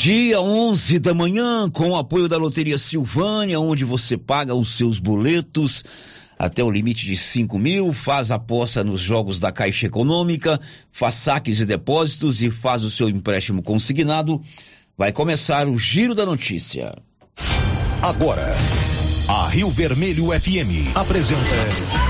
Dia 11 da manhã, com o apoio da Loteria Silvânia, onde você paga os seus boletos até o limite de 5 mil, faz aposta nos jogos da Caixa Econômica, faz saques e depósitos e faz o seu empréstimo consignado. Vai começar o Giro da Notícia. Agora, a Rio Vermelho FM apresenta.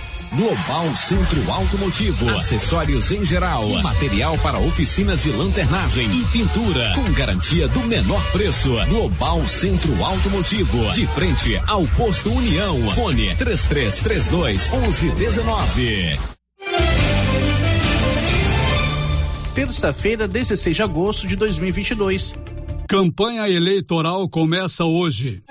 Global Centro Automotivo, acessórios em geral, material para oficinas de lanternagem e pintura, com garantia do menor preço. Global Centro Automotivo, de frente ao posto União. Fone 3332 1119. Terça-feira, 16 de agosto de 2022. Campanha eleitoral começa hoje.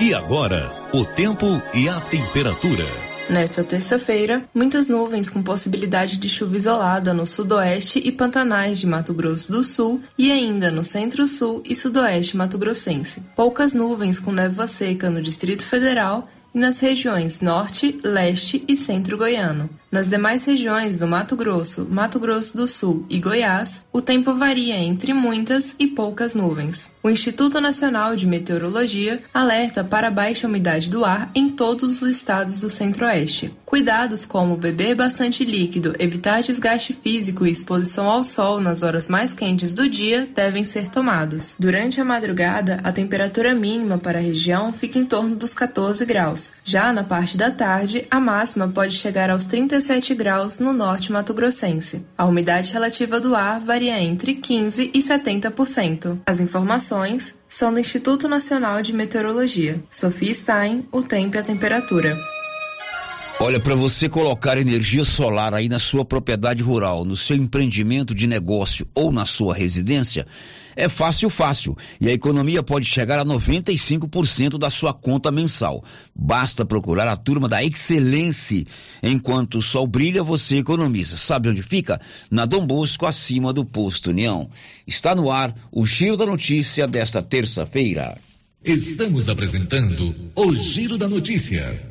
E agora, o tempo e a temperatura. Nesta terça-feira, muitas nuvens com possibilidade de chuva isolada no sudoeste e pantanais de Mato Grosso do Sul e ainda no centro-sul e sudoeste mato-grossense. Poucas nuvens com névoa seca no Distrito Federal e nas regiões Norte, Leste e Centro Goiano. Nas demais regiões do Mato Grosso, Mato Grosso do Sul e Goiás, o tempo varia entre muitas e poucas nuvens. O Instituto Nacional de Meteorologia alerta para baixa umidade do ar em todos os estados do Centro-Oeste. Cuidados como beber bastante líquido, evitar desgaste físico e exposição ao sol nas horas mais quentes do dia devem ser tomados. Durante a madrugada, a temperatura mínima para a região fica em torno dos 14 graus. Já na parte da tarde, a máxima pode chegar aos 37 graus no norte mato-grossense. A umidade relativa do ar varia entre 15 e 70%. As informações são do Instituto Nacional de Meteorologia. Sofia Stein, o tempo e a temperatura. Olha, para você colocar energia solar aí na sua propriedade rural, no seu empreendimento de negócio ou na sua residência, é fácil, fácil. E a economia pode chegar a 95% da sua conta mensal. Basta procurar a turma da Excelência. Enquanto o sol brilha, você economiza. Sabe onde fica? Na Dom Bosco, acima do Posto União. Está no ar o Giro da Notícia desta terça-feira. Estamos apresentando o Giro da Notícia.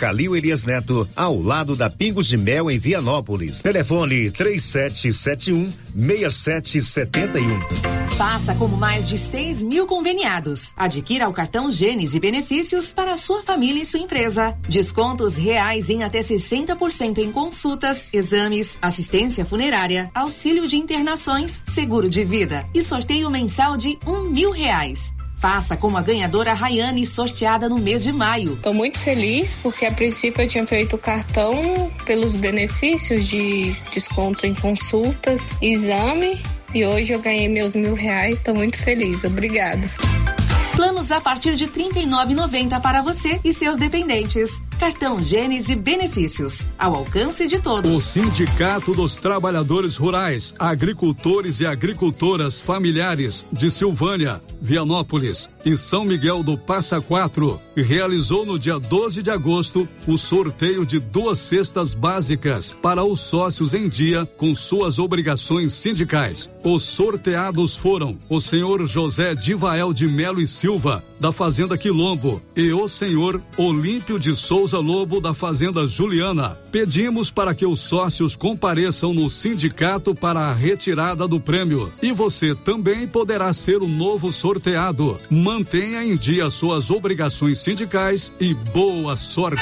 Calil Elias Neto, ao lado da Pingos de Mel, em Vianópolis. Telefone 3771 6771. Faça como mais de 6 mil conveniados. Adquira o cartão Gênesis e benefícios para sua família e sua empresa. Descontos reais em até 60% em consultas, exames, assistência funerária, auxílio de internações, seguro de vida e sorteio mensal de um mil reais. Faça como a ganhadora Rayane, sorteada no mês de maio. Estou muito feliz porque a princípio eu tinha feito o cartão pelos benefícios de desconto em consultas, exame e hoje eu ganhei meus mil reais. Estou muito feliz. Obrigada. Planos a partir de R$ 39,90 para você e seus dependentes. Cartão Gênese Benefícios, ao alcance de todos. O Sindicato dos Trabalhadores Rurais, Agricultores e Agricultoras Familiares de Silvânia, Vianópolis e São Miguel do Passa Quatro realizou no dia 12 de agosto o sorteio de duas cestas básicas para os sócios em dia com suas obrigações sindicais. Os sorteados foram o senhor José Divael de Melo e Silva, da Fazenda Quilombo, e o senhor Olímpio de Souza Lobo, da Fazenda Juliana. Pedimos para que os sócios compareçam no sindicato para a retirada do prêmio. E você também poderá ser o novo sorteado. Mantenha em dia suas obrigações sindicais e boa sorte.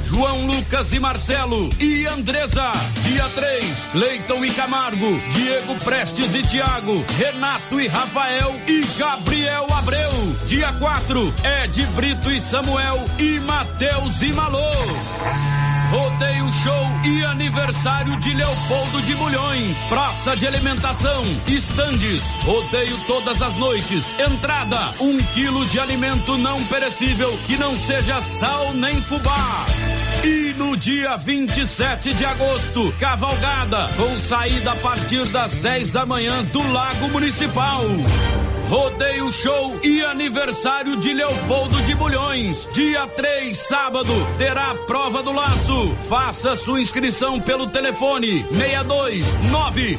João Lucas e Marcelo e Andresa. Dia 3, Leiton e Camargo, Diego Prestes e Tiago, Renato e Rafael e Gabriel Abreu. Dia 4, Ed Brito e Samuel e Matheus e Malô. Rodeio Show e aniversário de Leopoldo de Bulhões. Praça de alimentação, estandes, rodeio todas as noites. Entrada, um quilo de alimento não perecível que não seja sal nem fubá. E no dia 27 de agosto, cavalgada com saída a partir das 10 da manhã do Lago Municipal. Rodeio Show e aniversário de Leopoldo de Bulhões. Dia 3, sábado, terá a prova do laço. Faça sua inscrição pelo telefone 62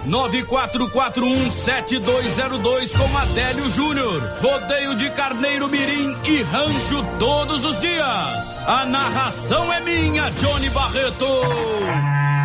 994417202 com Adélio Júnior. Rodeio de Carneiro Mirim e Rancho todos os dias. A narração é minha, Johnny Barreto.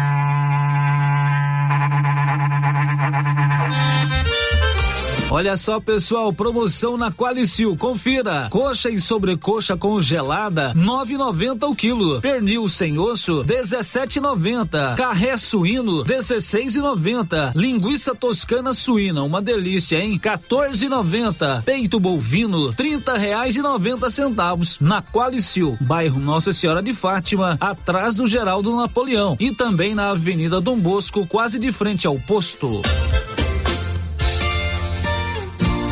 Olha só, pessoal, promoção na Qualicil. Confira. Coxa e sobrecoxa congelada, 9,90 o quilo. Pernil sem osso, 17,90. Carré suíno, 16,90. Linguiça toscana suína, uma delícia, hein? 14,90. Peito bovino, 30 reais e 90 centavos. Na Qualicil, bairro Nossa Senhora de Fátima, atrás do Geraldo Napoleão. E também na Avenida Dom Bosco, quase de frente ao posto.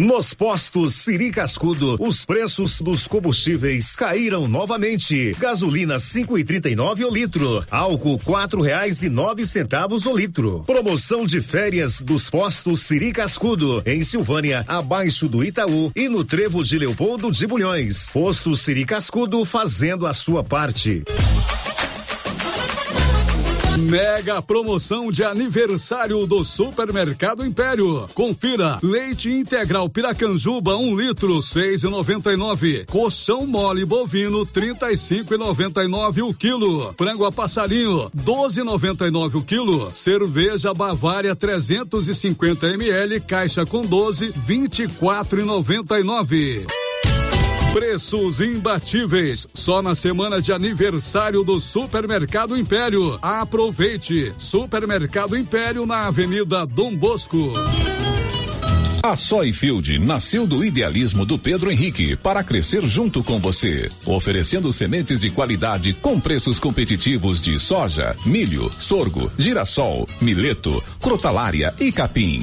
Nos postos Siri Cascudo, os preços dos combustíveis caíram novamente. Gasolina cinco e trinta e nove o litro, álcool quatro reais e nove centavos o litro. Promoção de férias dos postos Siri Cascudo, em Silvânia, abaixo do Itaú e no Trevo de Leopoldo de Bulhões. Posto Siri Cascudo fazendo a sua parte. Mega promoção de aniversário do Supermercado Império. Confira: leite integral Piracanjuba, um litro, seis e noventa e nove. Colchão mole bovino, trinta e cinco e noventa e nove o quilo. Frango a passarinho, doze e noventa e nove o quilo. Cerveja Bavária, 350 ml, caixa com doze, vinte e quatro e noventa e nove. Preços imbatíveis. Só na semana de aniversário do Supermercado Império. Aproveite. Supermercado Império na Avenida Dom Bosco. A Soyfield nasceu do idealismo do Pedro Henrique para crescer junto com você, oferecendo sementes de qualidade com preços competitivos de soja, milho, sorgo, girassol, mileto, crotalária e capim.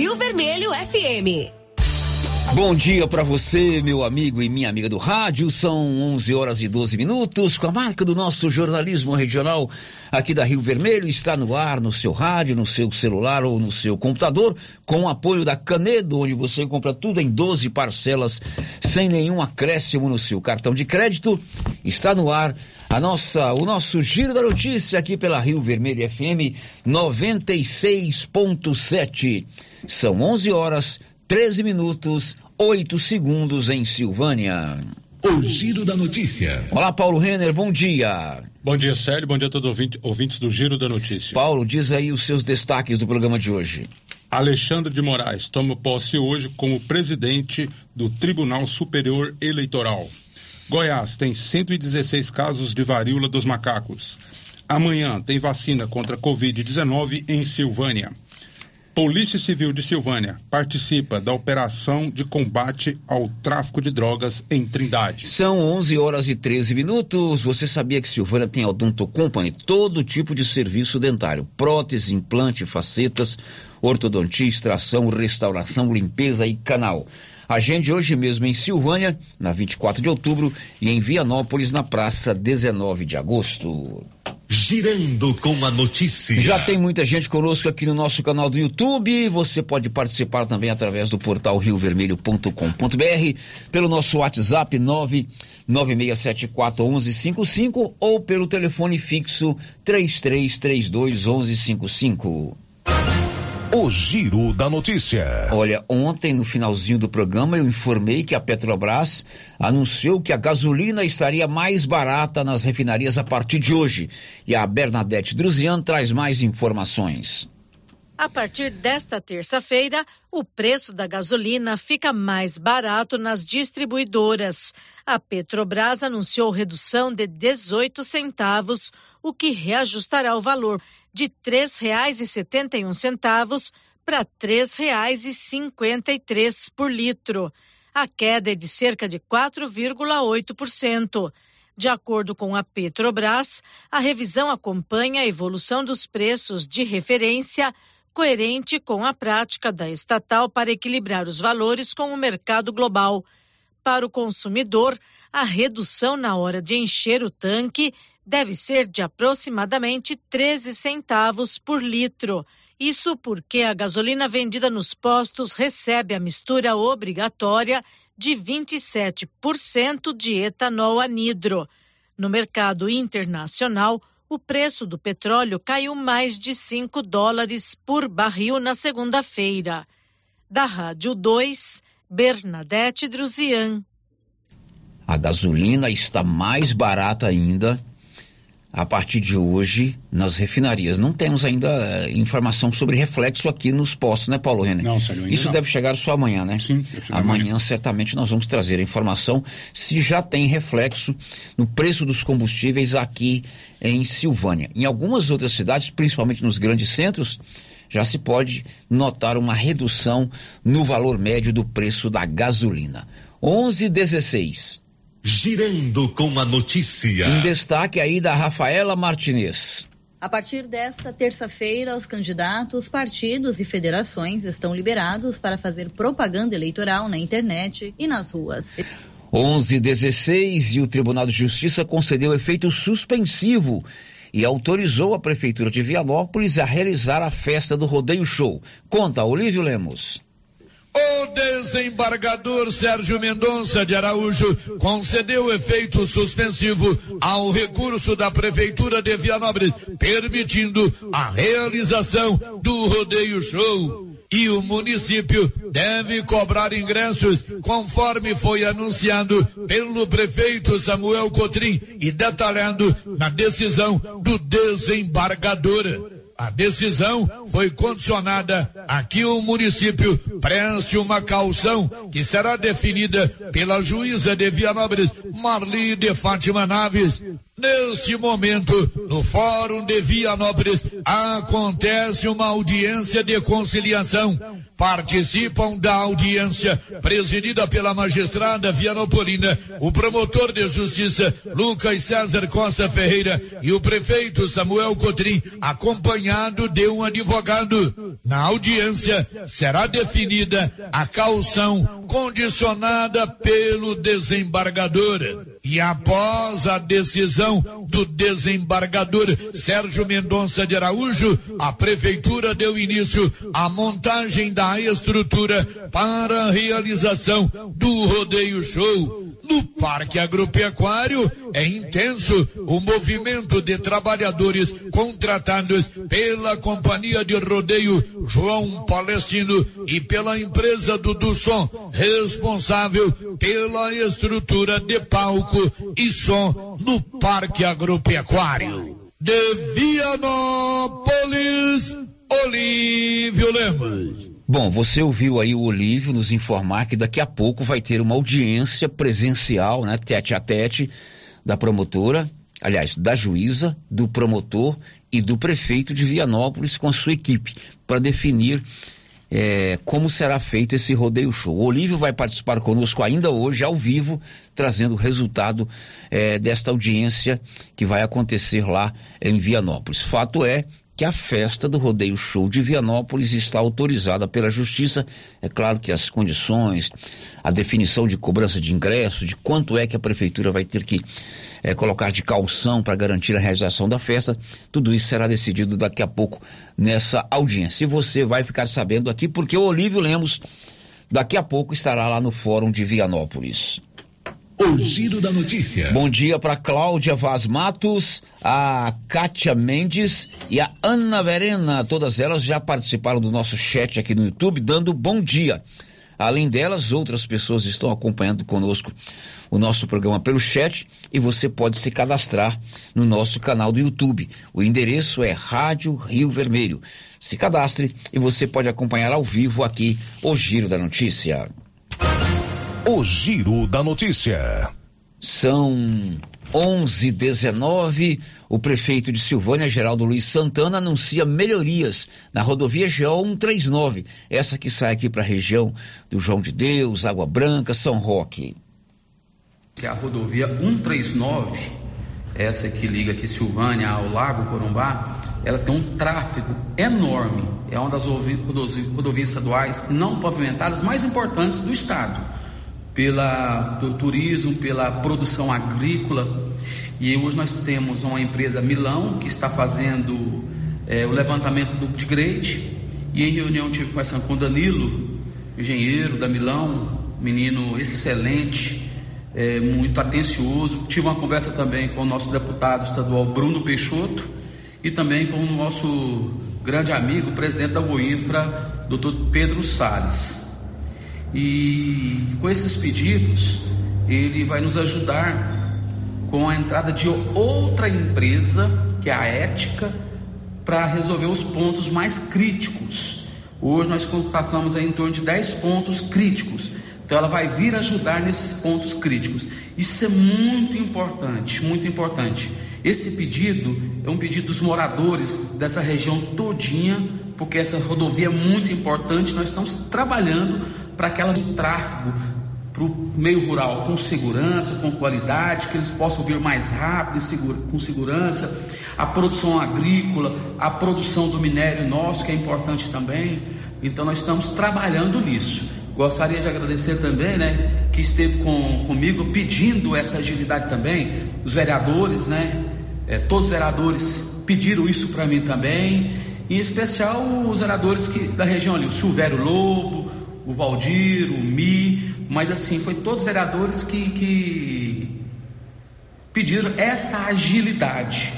Rio Vermelho FM. Bom dia para você, meu amigo e minha amiga do rádio. São 11 horas e 12 minutos. Com a marca do nosso jornalismo regional aqui da Rio Vermelho, está no ar, no seu rádio, no seu celular ou no seu computador, com o apoio da Canedo, onde você compra tudo em 12 parcelas, sem nenhum acréscimo no seu cartão de crédito. Está no ar a nossa, o nosso giro da notícia aqui pela Rio Vermelho FM 96.7. São 11 horas 13 minutos, 8 segundos em Silvânia. O Giro da Notícia. Olá, Paulo Renner, bom dia. Bom dia, Célio. Bom dia a todos ouvinte, ouvintes do Giro da Notícia. Paulo, diz aí os seus destaques do programa de hoje. Alexandre de Moraes toma posse hoje como presidente do Tribunal Superior Eleitoral. Goiás tem 116 casos de varíola dos macacos. Amanhã tem vacina contra Covid-19 em Silvânia. Polícia Civil de Silvânia participa da operação de combate ao tráfico de drogas em Trindade. São 11 horas e 13 minutos. Você sabia que Silvânia tem a Odonto Company? Todo tipo de serviço dentário: prótese, implante, facetas, ortodontia, extração, restauração, limpeza e canal. Agende hoje mesmo em Silvânia, na 24 de outubro, e em Vianópolis, na praça 19 de agosto. Girando com a notícia. Já tem muita gente conosco aqui no nosso canal do YouTube. Você pode participar também através do portal riovermelho.com.br, pelo nosso WhatsApp 996741155 ou pelo telefone fixo 33321155. O Giro da Notícia. Olha, ontem no finalzinho do programa eu informei que a Petrobras anunciou que a gasolina estaria mais barata nas refinarias a partir de hoje. E a Bernadette Druzian traz mais informações. A partir desta terça-feira, o preço da gasolina fica mais barato nas distribuidoras. A Petrobras anunciou redução de 18 centavos, o que reajustará o valor de R$ 3,71 para R$ 3,53 por litro. A queda é de cerca de 4,8%. De acordo com a Petrobras, a revisão acompanha a evolução dos preços de referência, coerente com a prática da estatal para equilibrar os valores com o mercado global. Para o consumidor, a redução na hora de encher o tanque deve ser de aproximadamente 13 centavos por litro. Isso porque a gasolina vendida nos postos recebe a mistura obrigatória de 27% de etanol anidro. No mercado internacional, o preço do petróleo caiu mais de 5 dólares por barril na segunda-feira. Da Rádio 2, Bernadette Druzian. A gasolina está mais barata ainda a partir de hoje nas refinarias. Não temos ainda eh, informação sobre reflexo aqui nos postos, né, Paulo Renner? Não, Sérgio, Isso não. deve chegar só amanhã, né? Sim, amanhã, amanhã certamente nós vamos trazer a informação se já tem reflexo no preço dos combustíveis aqui em Silvânia. Em algumas outras cidades, principalmente nos grandes centros, já se pode notar uma redução no valor médio do preço da gasolina. 11,16. Girando com a notícia. Em destaque aí da Rafaela Martinez. A partir desta terça-feira, os candidatos, partidos e federações estão liberados para fazer propaganda eleitoral na internet e nas ruas. 11:16 e o Tribunal de Justiça concedeu efeito suspensivo e autorizou a prefeitura de Vianópolis a realizar a festa do Rodeio Show. Conta Olívio Lemos. O desembargador Sérgio Mendonça de Araújo concedeu efeito suspensivo ao recurso da Prefeitura de Vianópolis, permitindo a realização do rodeio show. E o município deve cobrar ingressos conforme foi anunciado pelo prefeito Samuel Cotrim e detalhado na decisão do desembargador. A decisão foi condicionada a que o município preste uma calção que será definida pela juíza de Vianópolis, Marli de Fátima Naves. Neste momento, no Fórum de Vianópolis, acontece uma audiência de conciliação. Participam da audiência, presidida pela magistrada Vianopolina, o promotor de justiça Lucas César Costa Ferreira e o prefeito Samuel Cotrim, acompanhado de um advogado. Na audiência será definida a calção condicionada pelo desembargador. E após a decisão do desembargador Sérgio Mendonça de Araújo, a prefeitura deu início à montagem da estrutura para a realização do rodeio show. No Parque Agropecuário é intenso o movimento de trabalhadores contratados pela Companhia de Rodeio João Palestino e pela empresa do Dusson, responsável pela estrutura de palco e som no Parque Agropecuário. De Vianópolis, Olívio Lemos. Bom, você ouviu aí o Olívio nos informar que daqui a pouco vai ter uma audiência presencial, né, tete a tete, da promotora, aliás, da juíza, do promotor e do prefeito de Vianópolis com a sua equipe, para definir é, como será feito esse rodeio show. O Olívio vai participar conosco ainda hoje, ao vivo, trazendo o resultado é, desta audiência que vai acontecer lá em Vianópolis. Fato é que a festa do Rodeio Show de Vianópolis está autorizada pela Justiça. É claro que as condições, a definição de cobrança de ingresso, de quanto é que a Prefeitura vai ter que é, colocar de calção para garantir a realização da festa, tudo isso será decidido daqui a pouco nessa audiência. E você vai ficar sabendo aqui porque o Olívio Lemos daqui a pouco estará lá no Fórum de Vianópolis. O giro da notícia. Bom dia para Cláudia Vaz Matos, a Kátia Mendes e a Ana Verena. Todas elas já participaram do nosso chat aqui no YouTube, dando bom dia. Além delas, outras pessoas estão acompanhando conosco o nosso programa pelo chat e você pode se cadastrar no nosso canal do YouTube. O endereço é Rádio Rio Vermelho. Se cadastre e você pode acompanhar ao vivo aqui o Giro da Notícia. O Giro da Notícia. São 11:19. O prefeito de Silvânia, Geraldo Luiz Santana, anuncia melhorias na rodovia GO 139, essa que sai aqui para a região do João de Deus, Água Branca, São Roque. que é a rodovia 139, essa que liga aqui Silvânia ao Lago Corumbá, ela tem um tráfego enorme. É uma das rodovias estaduais não pavimentadas mais importantes do estado, pela do turismo, pela produção agrícola. E hoje nós temos uma empresa Milão que está fazendo é, o levantamento do upgrade. E em reunião tive conversando com Danilo, engenheiro da Milão, menino excelente, é, muito atencioso. Tive uma conversa também com o nosso deputado estadual Bruno Peixoto e também com o nosso grande amigo, presidente da Boinfra, doutor Pedro Sales. E com esses pedidos, ele vai nos ajudar com a entrada de outra empresa, que é a Ética, para resolver os pontos mais críticos. Hoje nós constatamos em torno de 10 pontos críticos então ela vai vir ajudar nesses pontos críticos. Isso é muito importante, muito importante. Esse pedido é um pedido dos moradores dessa região todinha, porque essa rodovia é muito importante. Nós estamos trabalhando para que ela do tráfego para o meio rural com segurança, com qualidade, que eles possam vir mais rápido, com segurança, a produção agrícola, a produção do minério nosso, que é importante também. Então nós estamos trabalhando nisso. Gostaria de agradecer também, né, que esteve com, comigo pedindo essa agilidade também, os vereadores, né, é, todos os vereadores pediram isso para mim também, em especial os vereadores que, da região ali, o Silvério Lobo, o Valdir, o Mi, mas assim, foi todos os vereadores que, que pediram essa agilidade.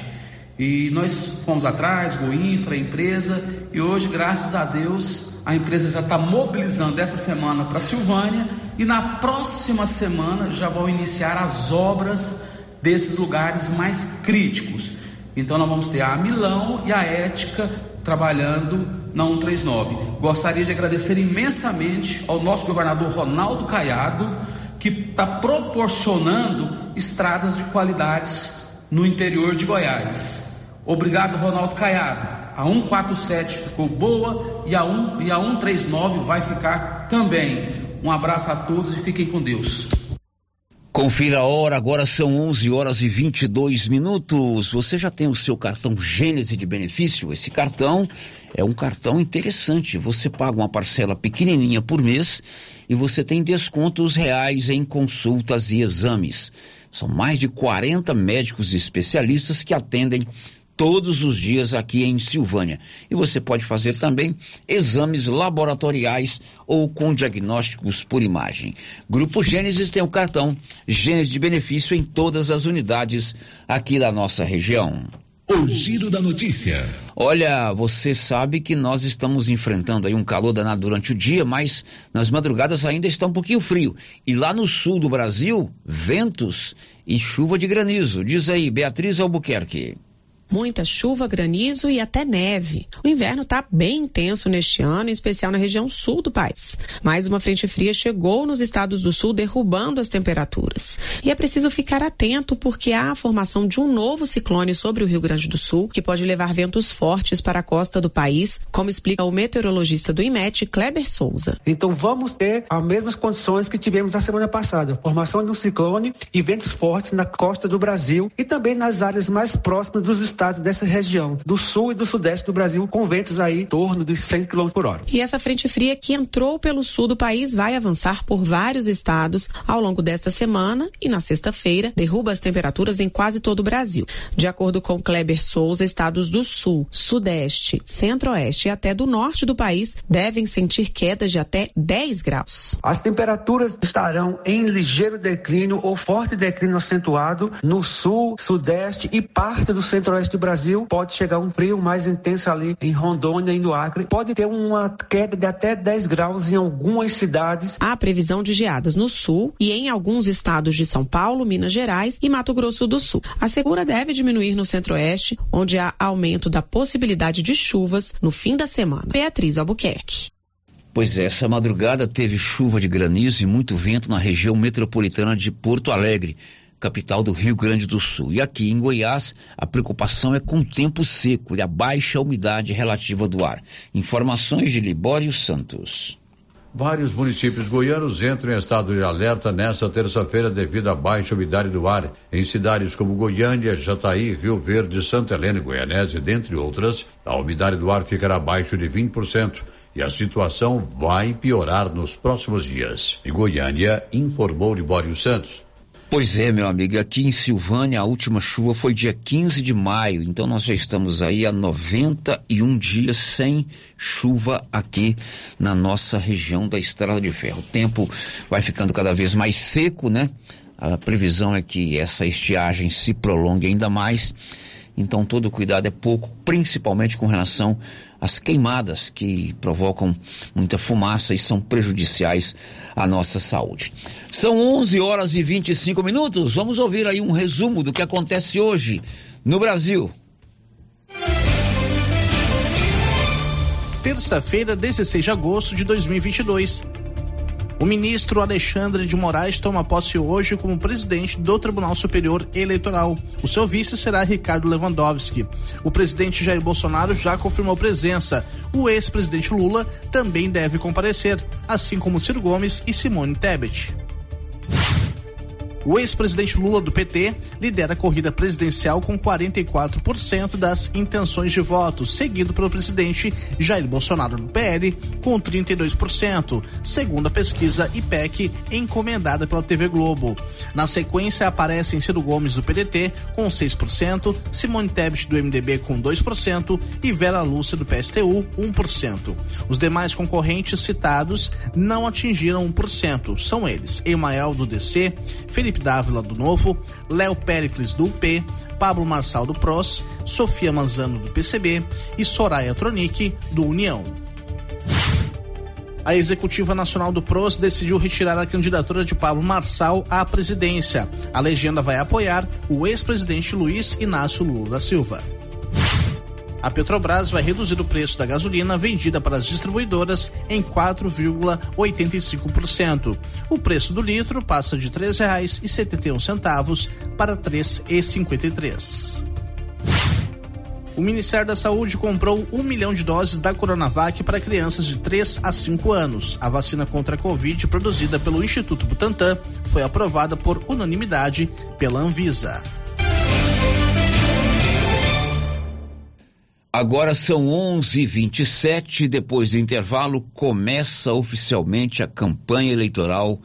E nós fomos atrás, Goinfra, a empresa, e hoje, graças a Deus, a empresa já está mobilizando essa semana para Silvânia e na próxima semana já vão iniciar as obras desses lugares mais críticos. Então nós vamos ter a Milão e a Ética trabalhando na 139. Gostaria de agradecer imensamente ao nosso governador Ronaldo Caiado, que está proporcionando estradas de qualidades no interior de Goiás. Obrigado, Ronaldo Caiado a 147 ficou boa e a, 1, e a 139 vai ficar também. Um abraço a todos e fiquem com Deus. Confira a hora, agora são 11 horas e 22 minutos. Você já tem o seu cartão Gênese de benefício? Esse cartão é um cartão interessante. Você paga uma parcela pequenininha por mês e você tem descontos reais em consultas e exames. São mais de 40 médicos especialistas que atendem todos os dias aqui em Silvânia. E você pode fazer também exames laboratoriais ou com diagnósticos por imagem. Grupo Gênesis tem o cartão Gênesis de benefício em todas as unidades aqui da nossa região. O giro da notícia. Olha, você sabe que nós estamos enfrentando aí um calor danado durante o dia, mas nas madrugadas ainda está um pouquinho frio. E lá no sul do Brasil, ventos e chuva de granizo. Diz aí, Beatriz Albuquerque muita chuva, granizo e até neve. O inverno está bem intenso neste ano, em especial na região sul do país. Mais uma frente fria chegou nos estados do sul, derrubando as temperaturas. E é preciso ficar atento porque há a formação de um novo ciclone sobre o Rio Grande do Sul, que pode levar ventos fortes para a costa do país, como explica o meteorologista do IMET, Kleber Souza. Então vamos ter as mesmas condições que tivemos na semana passada: formação de um ciclone e ventos fortes na costa do Brasil e também nas áreas mais próximas dos estados estados dessa região, do sul e do sudeste do Brasil, com ventos aí em torno dos 100 km por hora. E essa frente fria que entrou pelo sul do país vai avançar por vários estados ao longo desta semana e na sexta-feira derruba as temperaturas em quase todo o Brasil. De acordo com Kleber Souza, estados do sul, sudeste, centro-oeste e até do norte do país devem sentir quedas de até 10 graus. As temperaturas estarão em ligeiro declínio ou forte declínio acentuado no sul, sudeste e parte do centro-oeste do Brasil, pode chegar um frio mais intenso ali em Rondônia e no Acre. Pode ter uma queda de até 10 graus em algumas cidades. Há previsão de geadas no sul e em alguns estados de São Paulo, Minas Gerais e Mato Grosso do Sul. A segura deve diminuir no centro-oeste, onde há aumento da possibilidade de chuvas no fim da semana. Beatriz Albuquerque. Pois é, essa madrugada teve chuva de granizo e muito vento na região metropolitana de Porto Alegre capital do Rio Grande do Sul. E aqui em Goiás, a preocupação é com o tempo seco e a baixa umidade relativa do ar. Informações de Libório Santos. Vários municípios goianos entram em estado de alerta nesta terça-feira devido à baixa umidade do ar. Em cidades como Goiânia, Jataí, Rio Verde, Santa Helena e Goianésia, dentre outras, a umidade do ar ficará abaixo de 20% e a situação vai piorar nos próximos dias. Em Goiânia, informou Libório Santos. Pois é, meu amigo, aqui em Silvânia a última chuva foi dia 15 de maio, então nós já estamos aí há 91 dias sem chuva aqui na nossa região da Estrada de Ferro. O tempo vai ficando cada vez mais seco, né? A previsão é que essa estiagem se prolongue ainda mais então todo cuidado é pouco, principalmente com relação às queimadas que provocam muita fumaça e são prejudiciais à nossa saúde. São 11 horas e 25 minutos. Vamos ouvir aí um resumo do que acontece hoje no Brasil. Terça-feira, 16 de agosto de 2022. O ministro Alexandre de Moraes toma posse hoje como presidente do Tribunal Superior Eleitoral. O seu vice será Ricardo Lewandowski. O presidente Jair Bolsonaro já confirmou presença. O ex-presidente Lula também deve comparecer, assim como Ciro Gomes e Simone Tebet. O ex-presidente Lula do PT lidera a corrida presidencial com 44% das intenções de voto, seguido pelo presidente Jair Bolsonaro do PL com 32%, segundo a pesquisa IPEC encomendada pela TV Globo. Na sequência aparecem Ciro Gomes do PDT com 6%, Simone Tebet do MDB com 2% e Vera Lúcia do PSTU 1%. Os demais concorrentes citados não atingiram 1%. São eles: Emael do DC, Felipe Felipe Dávila do Novo, Léo Pericles do UP, Pablo Marçal do PROS, Sofia Manzano do PCB e Soraya Tronic do União. A Executiva Nacional do PROS decidiu retirar a candidatura de Pablo Marçal à presidência. A legenda vai apoiar o ex-presidente Luiz Inácio Lula da Silva a Petrobras vai reduzir o preço da gasolina vendida para as distribuidoras em 4,85%. O preço do litro passa de R$ 3,71 para R$ 3,53. O Ministério da Saúde comprou um milhão de doses da Coronavac para crianças de 3 a 5 anos. A vacina contra a Covid, produzida pelo Instituto Butantan, foi aprovada por unanimidade pela Anvisa. Agora são 11:27. Depois do intervalo, começa oficialmente a campanha eleitoral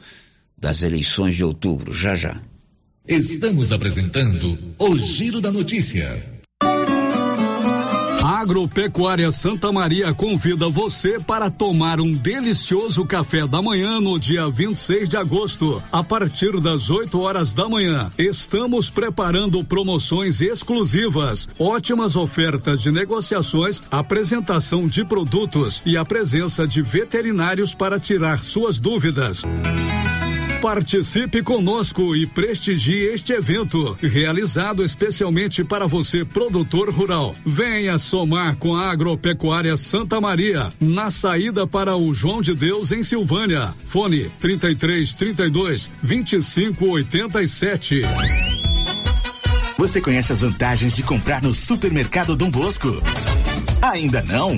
das eleições de outubro. Já já. Estamos apresentando o Giro da Notícia. Agropecuária Santa Maria convida você para tomar um delicioso café da manhã no dia 26 de agosto, a partir das 8 horas da manhã. Estamos preparando promoções exclusivas, ótimas ofertas de negociações, apresentação de produtos e a presença de veterinários para tirar suas dúvidas. Participe conosco e prestigie este evento, realizado especialmente para você, produtor rural. Venha somar com a Agropecuária Santa Maria, na saída para o João de Deus, em Silvânia. Fone 33 32 25 87. Você conhece as vantagens de comprar no supermercado Dom Bosco? Ainda não?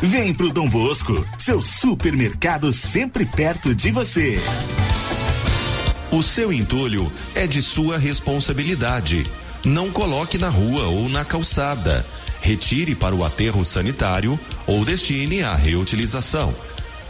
Vem pro Dom Bosco, seu supermercado sempre perto de você. O seu entulho é de sua responsabilidade. Não coloque na rua ou na calçada. Retire para o aterro sanitário ou destine à reutilização.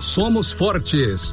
somos fortes.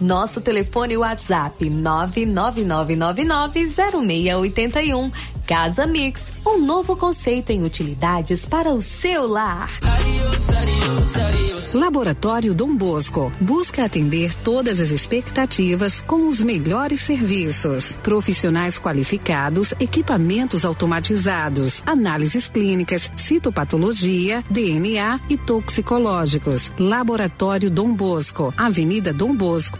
Nosso telefone WhatsApp 999990681. Casa Mix, um novo conceito em utilidades para o seu lar. Laboratório Dom Bosco busca atender todas as expectativas com os melhores serviços. Profissionais qualificados, equipamentos automatizados, análises clínicas, citopatologia, DNA e toxicológicos. Laboratório Dom Bosco, Avenida Dom Bosco,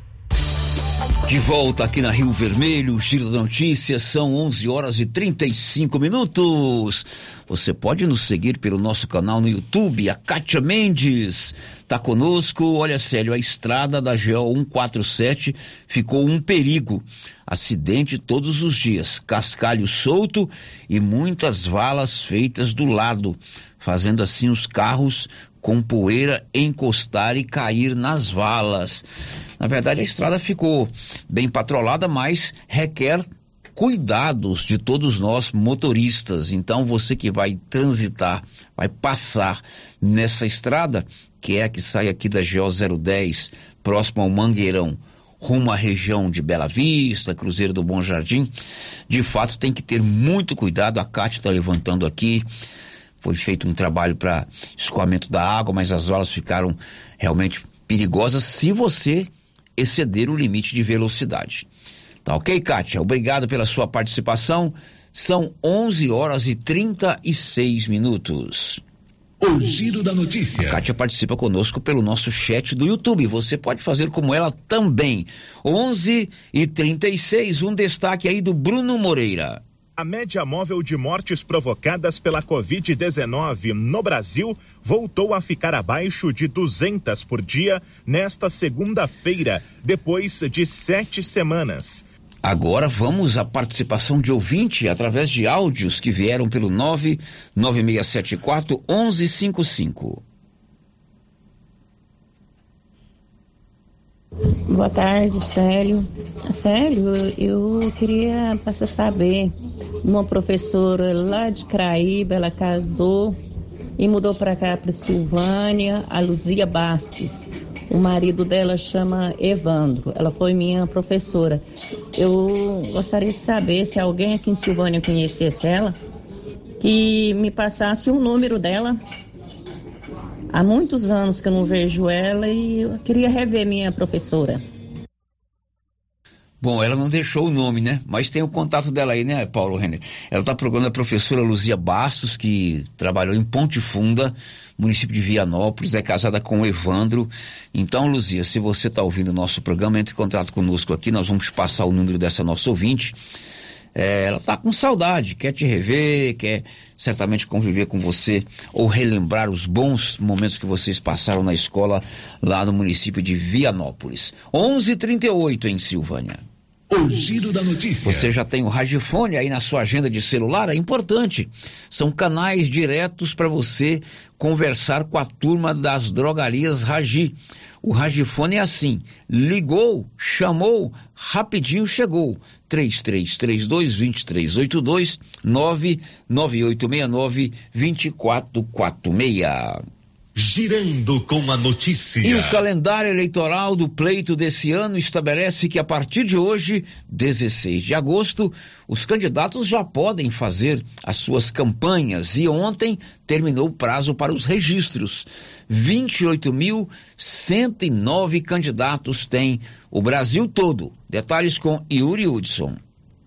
De volta aqui na Rio Vermelho, Giro da Notícias, são 11 horas e 35 minutos. Você pode nos seguir pelo nosso canal no YouTube, a Kátia Mendes está conosco. Olha, Célio, a estrada da GO 147 ficou um perigo. Acidente todos os dias, cascalho solto e muitas valas feitas do lado, fazendo assim os carros com poeira encostar e cair nas valas. Na verdade, a estrada ficou bem patrolada, mas requer cuidados de todos nós motoristas. Então, você que vai transitar, vai passar nessa estrada, que é a que sai aqui da GO 010, próximo ao Mangueirão, rumo à região de Bela Vista, Cruzeiro do Bom Jardim, de fato tem que ter muito cuidado. A Cátia está levantando aqui foi feito um trabalho para escoamento da água, mas as valas ficaram realmente perigosas se você exceder o limite de velocidade. Tá ok, Kátia? Obrigado pela sua participação. São 11 horas e 36 minutos. O Giro da Notícia. A Kátia participa conosco pelo nosso chat do YouTube. Você pode fazer como ela também. 11 e 36, um destaque aí do Bruno Moreira. A média móvel de mortes provocadas pela Covid-19 no Brasil voltou a ficar abaixo de 200 por dia nesta segunda-feira, depois de sete semanas. Agora vamos à participação de ouvinte através de áudios que vieram pelo 99674 1155. Boa tarde, Célio. Célio, eu queria para você saber, uma professora lá de Craíba, ela casou e mudou para cá, para Silvânia, a Luzia Bastos. O marido dela chama Evandro. Ela foi minha professora. Eu gostaria de saber se alguém aqui em Silvânia conhecesse ela e me passasse o número dela Há muitos anos que eu não vejo ela e eu queria rever minha professora. Bom, ela não deixou o nome, né? Mas tem o contato dela aí, né, Paulo Renner? Ela está procurando a professora Luzia Bastos, que trabalhou em Ponte Funda, município de Vianópolis, é casada com o Evandro. Então, Luzia, se você está ouvindo o nosso programa, entre em contato conosco aqui, nós vamos passar o número dessa nossa ouvinte. É, ela está com saudade, quer te rever, quer certamente conviver com você ou relembrar os bons momentos que vocês passaram na escola lá no município de Vianópolis. 11:38 em Silvânia. O giro da notícia. Você já tem o Ragifone aí na sua agenda de celular? É importante. São canais diretos para você conversar com a turma das drogarias Ragi. O Ragifone é assim: ligou, chamou, rapidinho chegou. 3332-2382, 99869-2446. Girando com a notícia. E o calendário eleitoral do pleito desse ano estabelece que a partir de hoje, 16 de agosto, os candidatos já podem fazer as suas campanhas e ontem terminou o prazo para os registros. 28.109 candidatos tem o Brasil todo. Detalhes com Yuri Hudson.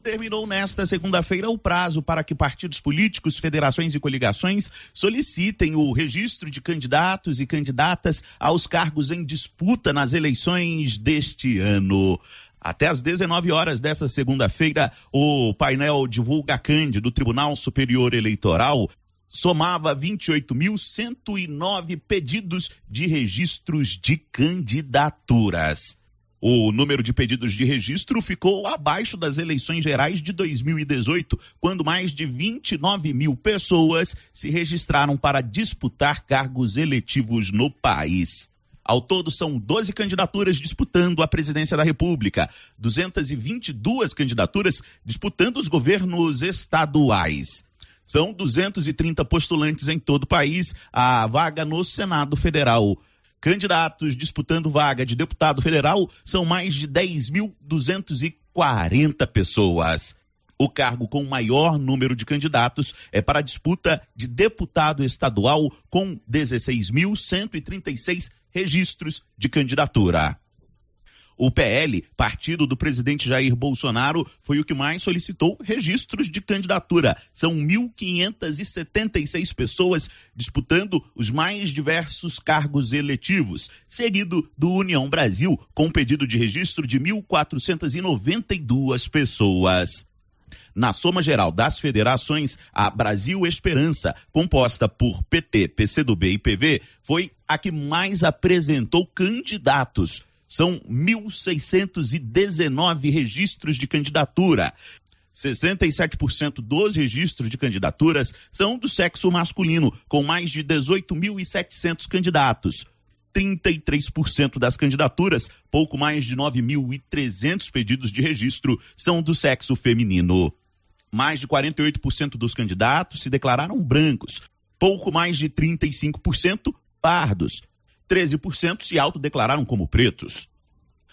Terminou nesta segunda-feira o prazo para que partidos políticos, federações e coligações solicitem o registro de candidatos e candidatas aos cargos em disputa nas eleições deste ano. Até às 19 horas desta segunda-feira, o painel Divulga Cande do Tribunal Superior Eleitoral somava 28.109 pedidos de registros de candidaturas. O número de pedidos de registro ficou abaixo das eleições gerais de 2018, quando mais de 29 mil pessoas se registraram para disputar cargos eletivos no país. Ao todo, são 12 candidaturas disputando a presidência da República, 222 candidaturas disputando os governos estaduais. São 230 postulantes em todo o país à vaga no Senado Federal. Candidatos disputando vaga de deputado federal são mais de 10.240 pessoas. O cargo com maior número de candidatos é para a disputa de deputado estadual, com 16.136 registros de candidatura. O PL, partido do presidente Jair Bolsonaro, foi o que mais solicitou registros de candidatura. São 1.576 pessoas disputando os mais diversos cargos eletivos, seguido do União Brasil, com pedido de registro de 1.492 pessoas. Na soma geral das federações, a Brasil Esperança, composta por PT, PCdoB e PV, foi a que mais apresentou candidatos. São 1.619 registros de candidatura. 67% dos registros de candidaturas são do sexo masculino, com mais de 18.700 candidatos. 33% das candidaturas, pouco mais de 9.300 pedidos de registro, são do sexo feminino. Mais de 48% dos candidatos se declararam brancos, pouco mais de 35% pardos. 13% se autodeclararam como pretos.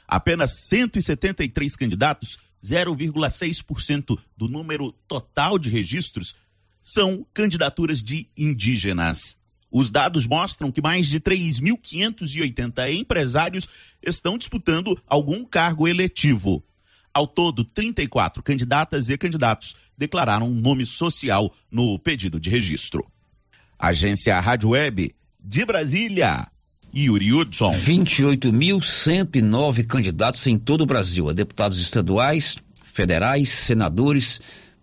Apenas 173 candidatos, 0,6% do número total de registros, são candidaturas de indígenas. Os dados mostram que mais de 3.580 empresários estão disputando algum cargo eletivo. Ao todo, 34 candidatas e candidatos declararam um nome social no pedido de registro. Agência Rádio Web de Brasília. Yuri Hudson. 28.109 candidatos em todo o Brasil, a deputados estaduais, federais, senadores,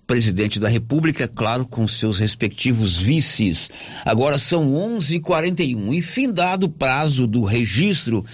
presidente da República, claro, com seus respectivos vices. Agora são 11:41 e findado o prazo do registro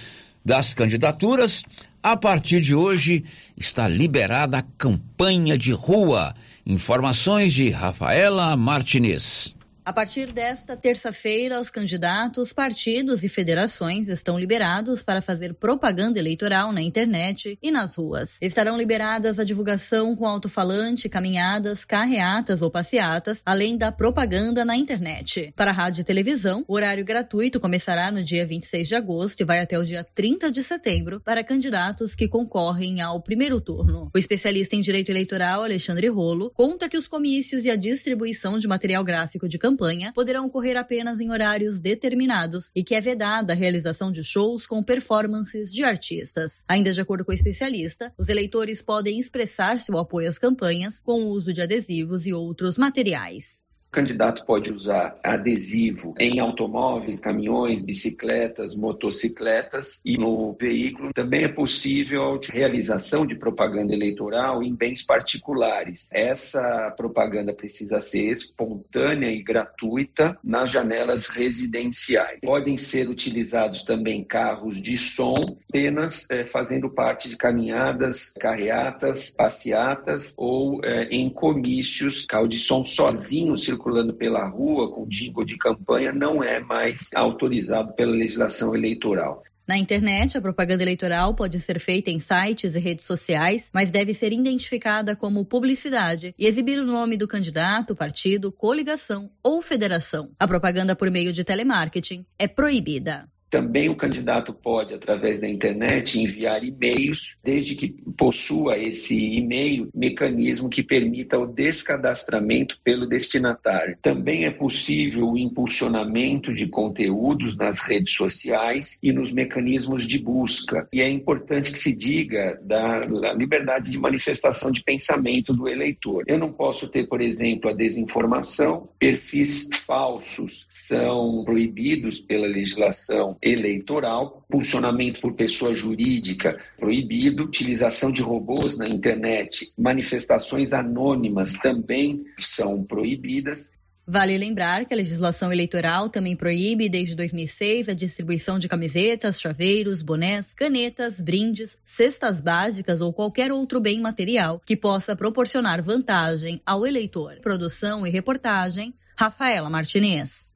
das candidaturas. A partir de hoje está liberada a campanha de rua. Informações de Rafaela Martinez. A partir desta terça-feira, os candidatos, partidos e federações estão liberados para fazer propaganda eleitoral na internet e nas ruas. Estarão liberadas a divulgação com alto-falante, caminhadas, carreatas ou passeatas, além da propaganda na internet. Para a rádio e televisão, o horário gratuito começará no dia 26 de agosto e vai até o dia 30 de setembro para candidatos que concorrem ao primeiro turno. O especialista em direito eleitoral, Alexandre Rolo, conta que os comícios e a distribuição de material gráfico de campanha poderão ocorrer apenas em horários determinados e que é vedada a realização de shows com performances de artistas. Ainda de acordo com o especialista, os eleitores podem expressar seu apoio às campanhas com o uso de adesivos e outros materiais. Candidato pode usar adesivo em automóveis, caminhões, bicicletas, motocicletas e no veículo. Também é possível a realização de propaganda eleitoral em bens particulares. Essa propaganda precisa ser espontânea e gratuita nas janelas residenciais. Podem ser utilizados também carros de som, apenas eh, fazendo parte de caminhadas, carreatas, passeatas ou eh, em comícios. Carro de som sozinho circulando circulando pela rua com jingle de campanha não é mais autorizado pela legislação eleitoral. Na internet, a propaganda eleitoral pode ser feita em sites e redes sociais, mas deve ser identificada como publicidade e exibir o nome do candidato, partido, coligação ou federação. A propaganda por meio de telemarketing é proibida. Também o candidato pode, através da internet, enviar e-mails, desde que possua esse e-mail mecanismo que permita o descadastramento pelo destinatário. Também é possível o impulsionamento de conteúdos nas redes sociais e nos mecanismos de busca. E é importante que se diga da, da liberdade de manifestação de pensamento do eleitor. Eu não posso ter, por exemplo, a desinformação, perfis falsos são proibidos pela legislação eleitoral, funcionamento por pessoa jurídica proibido, utilização de robôs na internet, manifestações anônimas também são proibidas Vale lembrar que a legislação eleitoral também proíbe, desde 2006, a distribuição de camisetas, chaveiros, bonés, canetas, brindes, cestas básicas ou qualquer outro bem material que possa proporcionar vantagem ao eleitor. Produção e reportagem, Rafaela Martinez.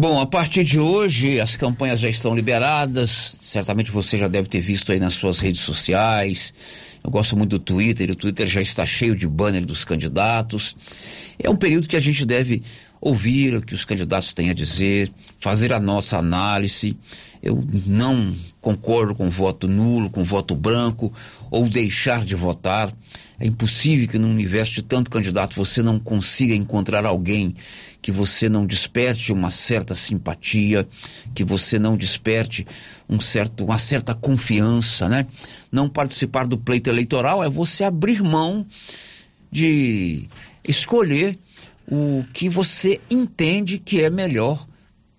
Bom, a partir de hoje as campanhas já estão liberadas. Certamente você já deve ter visto aí nas suas redes sociais. Eu gosto muito do Twitter, o Twitter já está cheio de banner dos candidatos. É um período que a gente deve ouvir o que os candidatos têm a dizer, fazer a nossa análise. Eu não concordo com voto nulo, com voto branco ou deixar de votar. É impossível que num universo de tanto candidato você não consiga encontrar alguém que você não desperte uma certa simpatia, que você não desperte um certo, uma certa confiança, né? Não participar do pleito eleitoral é você abrir mão de escolher o que você entende que é melhor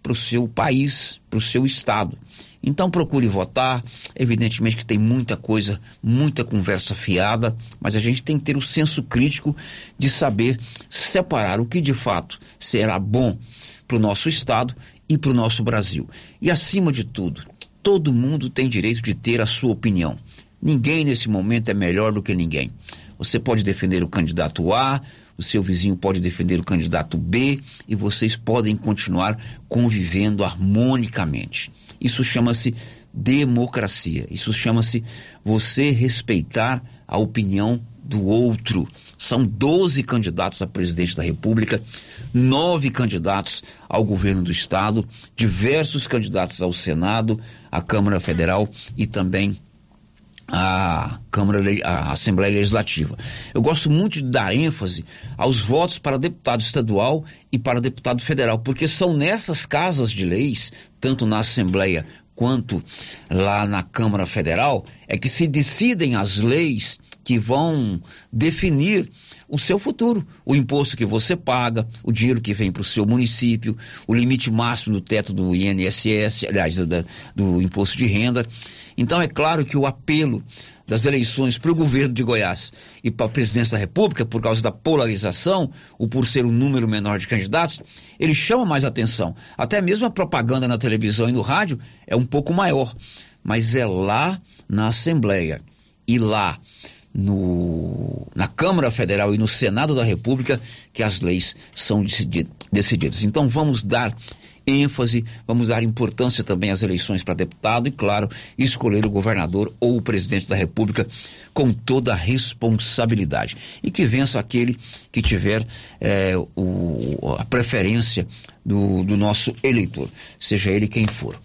para o seu país, para o seu estado. Então procure votar. Evidentemente que tem muita coisa, muita conversa fiada, mas a gente tem que ter o senso crítico de saber separar o que de fato será bom para o nosso estado e para o nosso Brasil. E acima de tudo, todo mundo tem direito de ter a sua opinião. Ninguém nesse momento é melhor do que ninguém. Você pode defender o candidato A, o seu vizinho pode defender o candidato B e vocês podem continuar convivendo harmonicamente. Isso chama-se democracia. Isso chama-se você respeitar a opinião do outro. São 12 candidatos a presidente da República, nove candidatos ao governo do Estado, diversos candidatos ao Senado, à Câmara Federal e também a Câmara, a Assembleia Legislativa. Eu gosto muito de dar ênfase aos votos para deputado estadual e para deputado federal, porque são nessas casas de leis, tanto na Assembleia quanto lá na Câmara Federal, é que se decidem as leis que vão definir o seu futuro, o imposto que você paga, o dinheiro que vem para o seu município, o limite máximo do teto do INSS, aliás, da, do imposto de renda. Então é claro que o apelo das eleições para o governo de Goiás e para a presidência da República, por causa da polarização, ou por ser um número menor de candidatos, ele chama mais atenção. Até mesmo a propaganda na televisão e no rádio é um pouco maior. Mas é lá na Assembleia e lá no, na Câmara Federal e no Senado da República que as leis são decididas. Então vamos dar ênfase, vamos dar importância também às eleições para deputado e, claro, escolher o governador ou o presidente da República com toda a responsabilidade. E que vença aquele que tiver é, o, a preferência do, do nosso eleitor, seja ele quem for.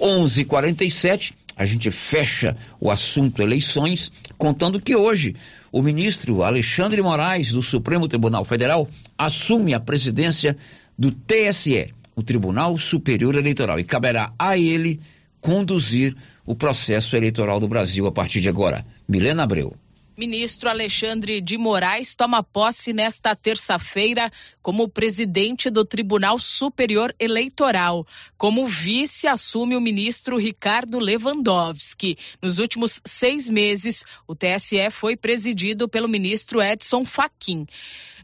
11:47 a gente fecha o assunto eleições, contando que hoje o ministro Alexandre Moraes, do Supremo Tribunal Federal, assume a presidência do TSE o Tribunal Superior Eleitoral e caberá a ele conduzir o processo eleitoral do Brasil a partir de agora. Milena Abreu. Ministro Alexandre de Moraes toma posse nesta terça-feira como presidente do Tribunal Superior Eleitoral. Como vice, assume o ministro Ricardo Lewandowski. Nos últimos seis meses, o TSE foi presidido pelo ministro Edson Fachin.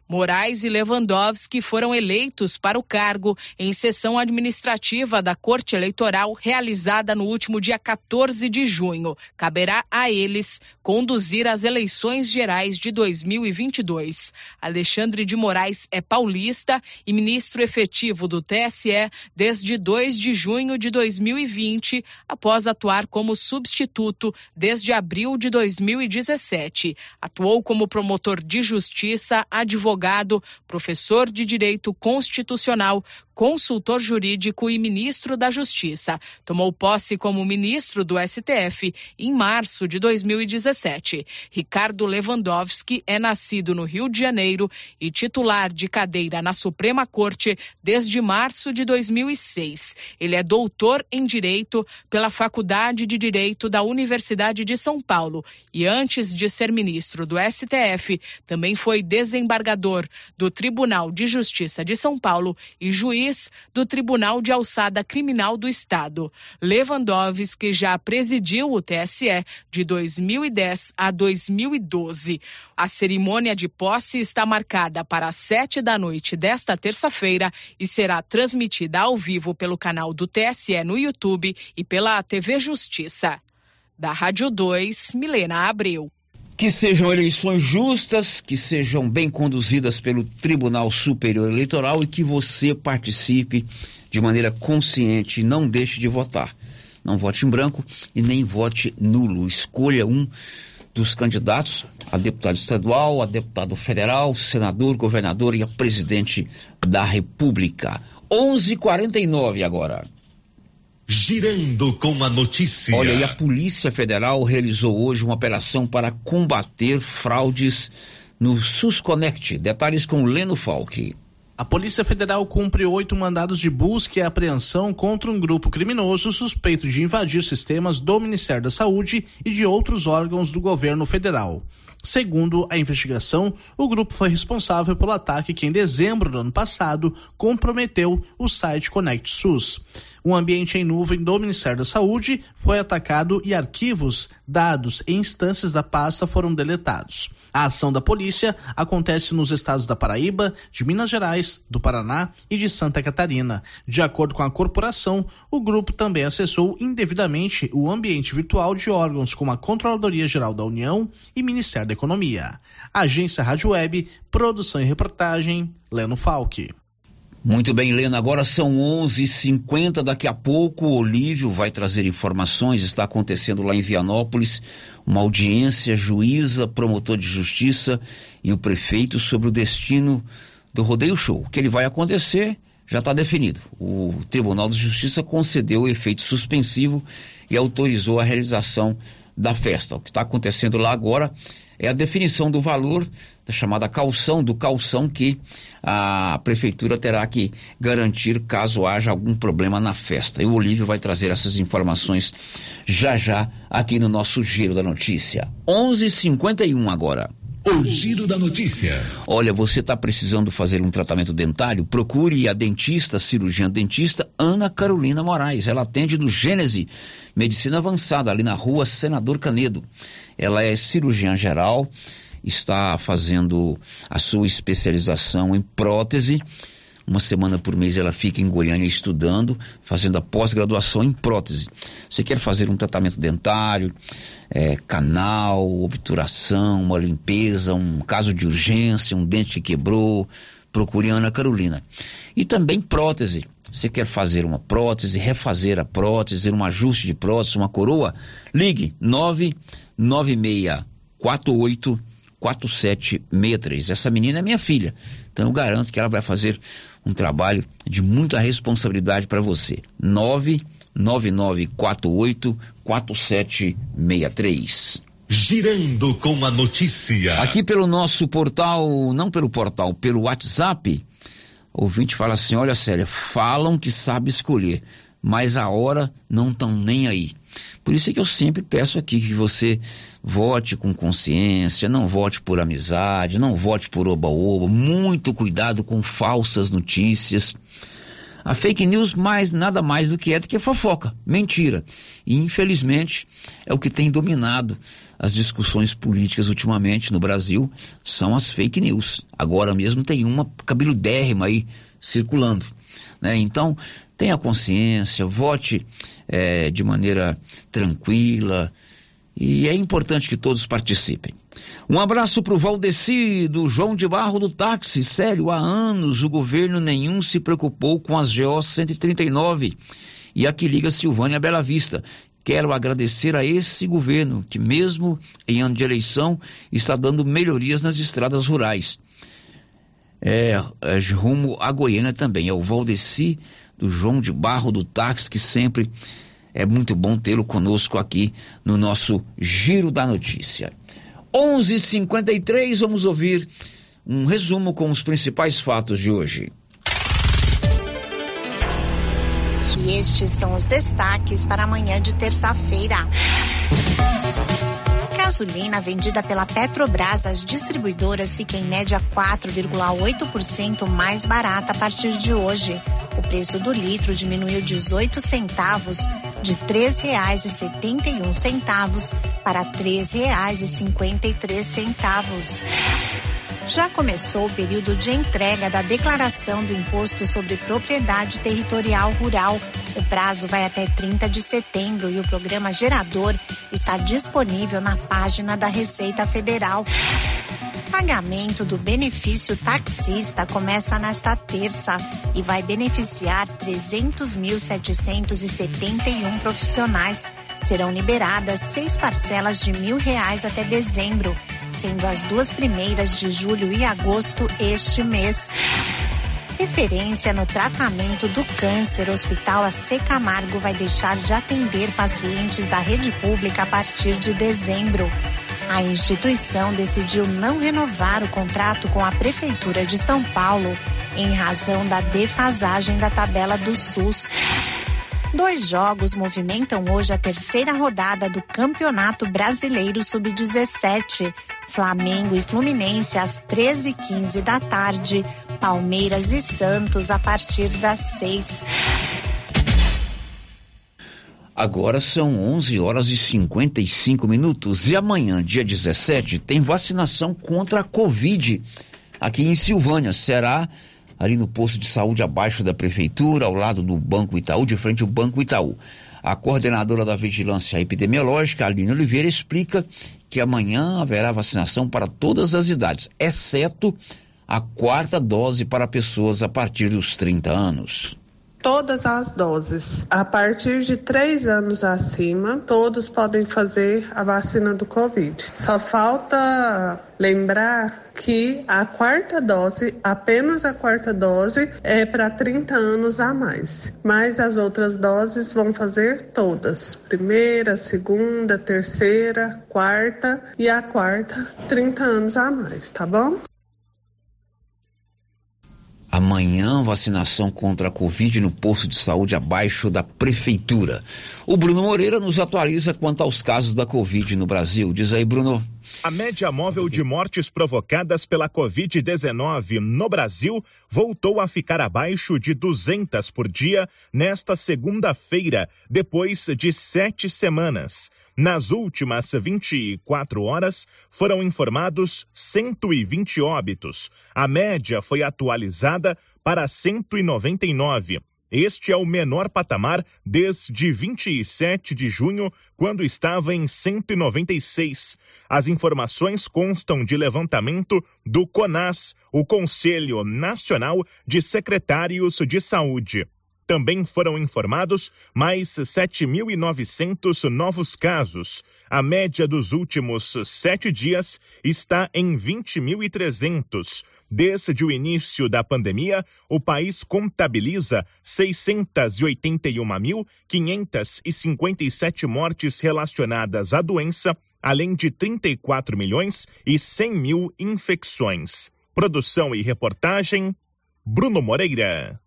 Moraes e Lewandowski foram eleitos para o cargo em sessão administrativa da Corte Eleitoral realizada no último dia 14 de junho. Caberá a eles conduzir as eleições gerais de 2022. Alexandre de Moraes é paulista e ministro efetivo do TSE desde 2 de junho de 2020, após atuar como substituto desde abril de 2017. Atuou como promotor de justiça, advogado advogado, professor de direito constitucional, consultor jurídico e ministro da Justiça. Tomou posse como ministro do STF em março de 2017. Ricardo Lewandowski é nascido no Rio de Janeiro e titular de cadeira na Suprema Corte desde março de 2006. Ele é doutor em Direito pela Faculdade de Direito da Universidade de São Paulo e antes de ser ministro do STF, também foi desembargador procurador do Tribunal de Justiça de São Paulo e juiz do Tribunal de Alçada Criminal do Estado. Lewandowski já presidiu o TSE de 2010 a 2012. A cerimônia de posse está marcada para as sete da noite desta terça-feira e será transmitida ao vivo pelo canal do TSE no YouTube e pela TV Justiça. Da Rádio 2, Milena Abreu. Que sejam eleições justas, que sejam bem conduzidas pelo Tribunal Superior Eleitoral e que você participe de maneira consciente não deixe de votar. Não vote em branco e nem vote nulo. Escolha um dos candidatos a deputado estadual, a deputado federal, senador, governador e a presidente da República. 11:49 agora. Girando com a notícia. Olha, e a Polícia Federal realizou hoje uma operação para combater fraudes no SUSConnect. Detalhes com Leno Falck. A Polícia Federal cumpre oito mandados de busca e apreensão contra um grupo criminoso suspeito de invadir sistemas do Ministério da Saúde e de outros órgãos do governo federal. Segundo a investigação, o grupo foi responsável pelo ataque que, em dezembro do ano passado, comprometeu o site Conect SUS. Um ambiente em nuvem do Ministério da Saúde foi atacado e arquivos, dados e instâncias da pasta foram deletados. A ação da polícia acontece nos estados da Paraíba, de Minas Gerais, do Paraná e de Santa Catarina. De acordo com a corporação, o grupo também acessou indevidamente o ambiente virtual de órgãos como a Controladoria Geral da União e Ministério da Economia. Agência Rádio Web, produção e reportagem, Leno Falck. Muito bem, Helena. Agora são 11:50. Daqui a pouco o Olívio vai trazer informações. Está acontecendo lá em Vianópolis uma audiência, juíza, promotor de justiça e o prefeito sobre o destino do rodeio show. O que ele vai acontecer já está definido. O Tribunal de Justiça concedeu o efeito suspensivo e autorizou a realização da festa. O que está acontecendo lá agora é a definição do valor da chamada calção, do calção que a prefeitura terá que garantir caso haja algum problema na festa. E o Olívio vai trazer essas informações já já aqui no nosso Giro da Notícia. 11:51 agora. O Giro da Notícia. Olha, você está precisando fazer um tratamento dentário? Procure a dentista, cirurgiã dentista Ana Carolina Moraes. Ela atende no Gênese Medicina Avançada, ali na rua Senador Canedo. Ela é cirurgiã geral, está fazendo a sua especialização em prótese. Uma semana por mês ela fica em Goiânia estudando, fazendo a pós-graduação em prótese. Você quer fazer um tratamento dentário, é, canal, obturação, uma limpeza, um caso de urgência, um dente que quebrou, procure a Ana Carolina. E também prótese. Você quer fazer uma prótese, refazer a prótese, um ajuste de prótese, uma coroa? Ligue 99648 4763. Essa menina é minha filha. Então eu garanto que ela vai fazer um trabalho de muita responsabilidade para você. 99948 4763. Girando com a notícia. Aqui pelo nosso portal, não pelo portal, pelo WhatsApp, o ouvinte fala assim: olha, sério, falam que sabe escolher, mas a hora não estão nem aí. Por isso é que eu sempre peço aqui que você vote com consciência, não vote por amizade, não vote por oba-oba, muito cuidado com falsas notícias. A fake news mais nada mais do que é do que fofoca, mentira. E infelizmente é o que tem dominado as discussões políticas ultimamente no Brasil, são as fake news. Agora mesmo tem uma cabeludérrima aí circulando. Né? Então, tenha consciência, vote é, de maneira tranquila, e é importante que todos participem. Um abraço para o Valdeci, do João de Barro do táxi. Sério, há anos o governo nenhum se preocupou com as GO 139 e a que liga Silvânia Bela Vista. Quero agradecer a esse governo que, mesmo em ano de eleição, está dando melhorias nas estradas rurais. É, é rumo a Goiânia também. É o Valdeci, do João de Barro do táxi, que sempre é muito bom tê-lo conosco aqui no nosso Giro da Notícia. 11:53 vamos ouvir um resumo com os principais fatos de hoje. E estes são os destaques para amanhã de terça-feira. Gasolina vendida pela Petrobras às distribuidoras fica em média 4,8% mais barata a partir de hoje. O preço do litro diminuiu 18 centavos, de R$ 3,71 para R$ 3,53. Já começou o período de entrega da declaração do Imposto sobre Propriedade Territorial Rural. O prazo vai até 30 de setembro e o programa Gerador está disponível na página da Receita Federal. Pagamento do benefício taxista começa nesta terça e vai beneficiar 300.771 profissionais. Serão liberadas seis parcelas de mil reais até dezembro, sendo as duas primeiras de julho e agosto este mês. Referência no tratamento do câncer, o Hospital AC Camargo vai deixar de atender pacientes da rede pública a partir de dezembro. A instituição decidiu não renovar o contrato com a Prefeitura de São Paulo em razão da defasagem da tabela do SUS. Dois jogos movimentam hoje a terceira rodada do Campeonato Brasileiro Sub-17. Flamengo e Fluminense às 13h15 da tarde. Palmeiras e Santos a partir das 6. Agora são 11 horas e 55 minutos e amanhã, dia 17, tem vacinação contra a Covid aqui em Silvânia. Será ali no posto de saúde abaixo da prefeitura, ao lado do Banco Itaú, de frente ao Banco Itaú. A coordenadora da Vigilância Epidemiológica, Aline Oliveira, explica que amanhã haverá vacinação para todas as idades, exceto a quarta dose para pessoas a partir dos 30 anos todas as doses. A partir de três anos acima, todos podem fazer a vacina do Covid. Só falta lembrar que a quarta dose, apenas a quarta dose, é para 30 anos a mais. Mas as outras doses vão fazer todas: primeira, segunda, terceira, quarta e a quarta, 30 anos a mais, tá bom? Amanhã, vacinação contra a Covid no posto de saúde abaixo da prefeitura. O Bruno Moreira nos atualiza quanto aos casos da Covid no Brasil. Diz aí, Bruno. A média móvel de mortes provocadas pela Covid-19 no Brasil voltou a ficar abaixo de 200 por dia nesta segunda-feira, depois de sete semanas. Nas últimas 24 horas, foram informados 120 óbitos. A média foi atualizada para 199. Este é o menor patamar desde 27 de junho, quando estava em 196. As informações constam de levantamento do CONAS, o Conselho Nacional de Secretários de Saúde. Também foram informados mais 7.900 novos casos. A média dos últimos sete dias está em 20.300. Desde o início da pandemia, o país contabiliza 681.557 mortes relacionadas à doença, além de 34 milhões e 100 mil infecções. Produção e reportagem, Bruno Moreira.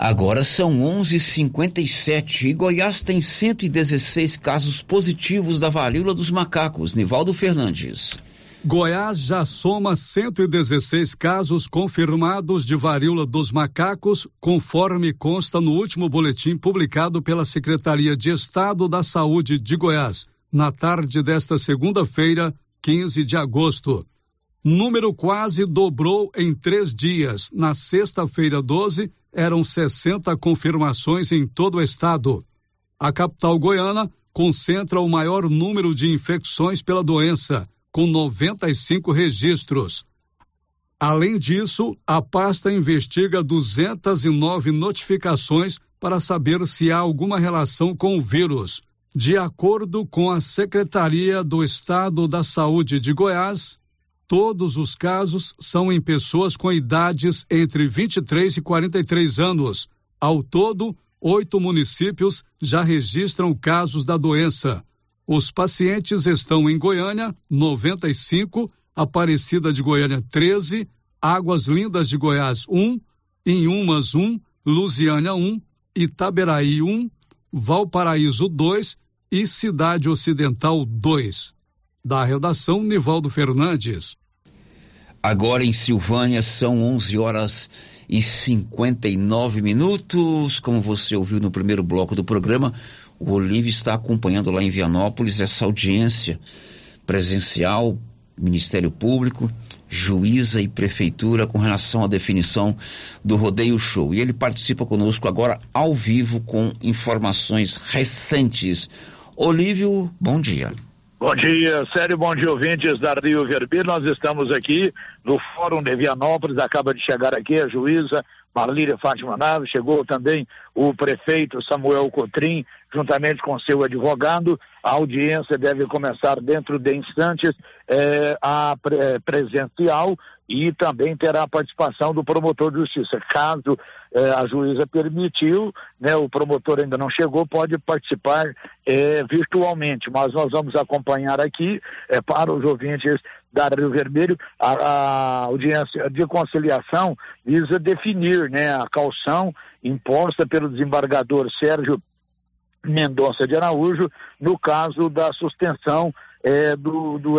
Agora são 11:57 e Goiás tem 116 casos positivos da varíola dos macacos. Nivaldo Fernandes. Goiás já soma 116 casos confirmados de varíola dos macacos, conforme consta no último boletim publicado pela Secretaria de Estado da Saúde de Goiás, na tarde desta segunda-feira, 15 de agosto. Número quase dobrou em três dias. Na sexta-feira, 12, eram 60 confirmações em todo o estado. A capital goiana concentra o maior número de infecções pela doença, com 95 registros. Além disso, a pasta investiga 209 notificações para saber se há alguma relação com o vírus. De acordo com a Secretaria do Estado da Saúde de Goiás, Todos os casos são em pessoas com idades entre 23 e 43 anos. Ao todo, oito municípios já registram casos da doença. Os pacientes estão em Goiânia, 95, Aparecida de Goiânia, 13, Águas Lindas de Goiás, 1, Inhumas, 1, Lusiânia, 1, Itaberaí, 1, Valparaíso, 2 e Cidade Ocidental, 2. Da redação, Nivaldo Fernandes. Agora em Silvânia são 11 horas e 59 minutos. Como você ouviu no primeiro bloco do programa, o Olívio está acompanhando lá em Vianópolis essa audiência presencial, Ministério Público, juíza e prefeitura com relação à definição do rodeio show. E ele participa conosco agora ao vivo com informações recentes. Olívio, bom dia. Bom dia, sério, bom dia, ouvintes da Rio Vermelho. Nós estamos aqui no Fórum de Vianópolis, acaba de chegar aqui a juíza Marlíria Fátima Naves, chegou também o prefeito Samuel Cotrim, juntamente com seu advogado. A audiência deve começar dentro de instantes eh, a pre presencial e também terá a participação do promotor de justiça. Caso eh, a juíza permitiu, né, o promotor ainda não chegou, pode participar eh, virtualmente, mas nós vamos acompanhar aqui eh, para os ouvintes da Rio Vermelho a, a audiência de conciliação visa definir né, a calção imposta pelo desembargador Sérgio Mendonça de Araújo no caso da suspensão eh, do, do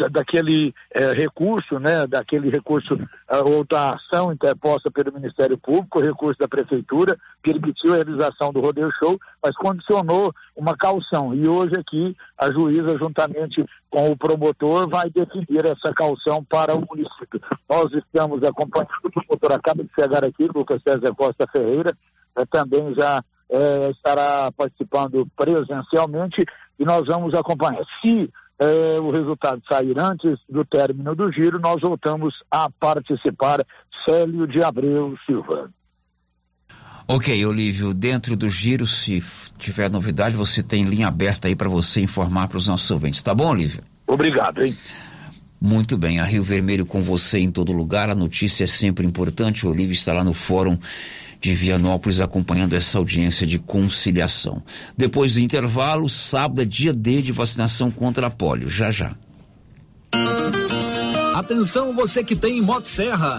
da, daquele eh, recurso, né, daquele recurso ou da ação interposta pelo Ministério Público, recurso da Prefeitura, permitiu a realização do rodeio show, mas condicionou uma calção. E hoje aqui a juíza, juntamente com o promotor, vai definir essa calção para o município. Nós estamos acompanhando, o promotor acaba de chegar aqui, Lucas César Costa Ferreira, eh, também já eh, estará participando presencialmente e nós vamos acompanhar. Se eh, o resultado sair antes do término do giro, nós voltamos a participar. Célio de Abreu Silva. Ok, Olívio, dentro do giro, se tiver novidade, você tem linha aberta aí para você informar para os nossos ouvintes. Tá bom, Olívio? Obrigado, hein? Muito bem, a Rio Vermelho com você em todo lugar. A notícia é sempre importante. O Olívio está lá no Fórum de Vianópolis acompanhando essa audiência de conciliação. Depois do intervalo, sábado é dia D de vacinação contra a polio. Já já. Atenção você que tem Motosserra.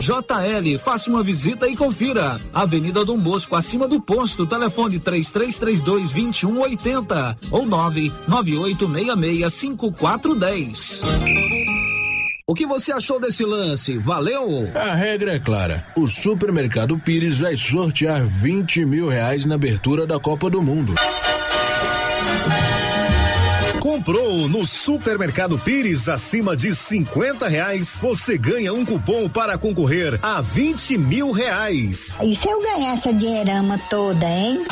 JL, faça uma visita e confira. Avenida Dom Bosco, acima do posto, telefone 3332 2180 ou 99866 5410. O que você achou desse lance? Valeu? A regra é clara. O supermercado Pires vai sortear 20 mil reais na abertura da Copa do Mundo. Comprou no Supermercado Pires acima de 50 reais, você ganha um cupom para concorrer a 20 mil reais. E se eu ganhar essa dinheirama toda, hein?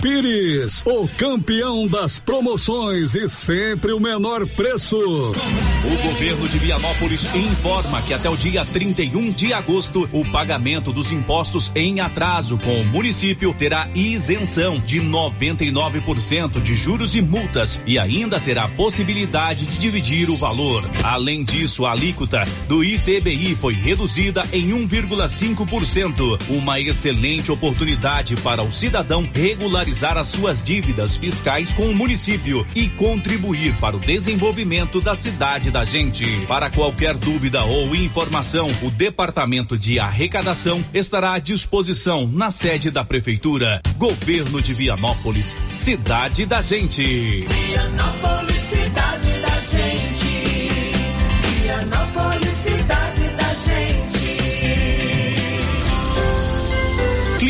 Pires, o campeão das promoções e sempre o menor preço. O governo de Vianópolis informa que até o dia 31 de agosto o pagamento dos impostos em atraso com o município terá isenção de 99% de juros e multas e ainda terá possibilidade de dividir o valor. Além disso, a alíquota do ITBI foi reduzida em 1,5%, uma excelente oportunidade para o cidadão regularizar as suas dívidas fiscais com o município e contribuir para o desenvolvimento da cidade da gente. Para qualquer dúvida ou informação, o Departamento de Arrecadação estará à disposição na sede da Prefeitura. Governo de Vianópolis, cidade da gente. Vianópolis, cidade da gente. Vianópolis,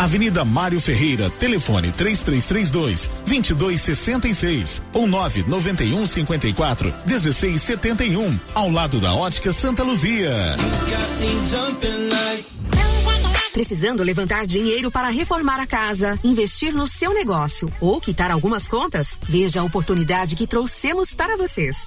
Avenida Mário Ferreira, telefone 3332 2266 ou 991 54 1671, ao lado da Ótica Santa Luzia. Precisando levantar dinheiro para reformar a casa, investir no seu negócio ou quitar algumas contas? Veja a oportunidade que trouxemos para vocês.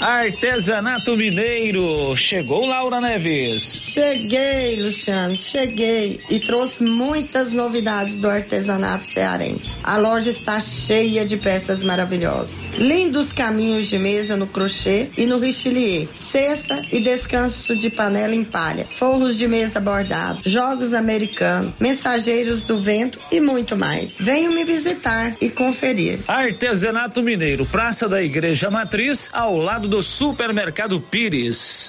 Artesanato Mineiro. Chegou Laura Neves. Cheguei, Luciano, cheguei e trouxe muitas novidades do artesanato cearense. A loja está cheia de peças maravilhosas. Lindos caminhos de mesa no crochê e no richelieu. Cesta e descanso de panela em palha. Forros de mesa bordado. Jogos americanos. Mensageiros do vento e muito mais. Venham me visitar e conferir. Artesanato Mineiro, Praça da Igreja Matriz, ao lado do Supermercado Pires.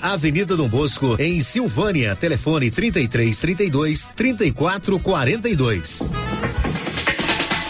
Avenida Dom Bosco em Silvânia. Telefone 33 32 34 42.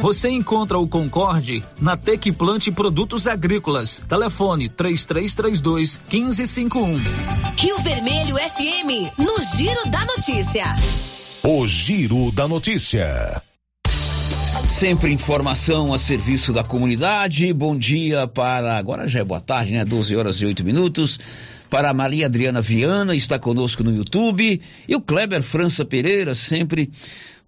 Você encontra o Concorde na Tec Plante Produtos Agrícolas. Telefone 3332 1551. Rio Vermelho FM, no Giro da Notícia. O Giro da Notícia. Sempre informação a serviço da comunidade. Bom dia para. Agora já é boa tarde, né? 12 horas e 8 minutos. Para a Maria Adriana Viana, está conosco no YouTube. E o Kleber França Pereira, sempre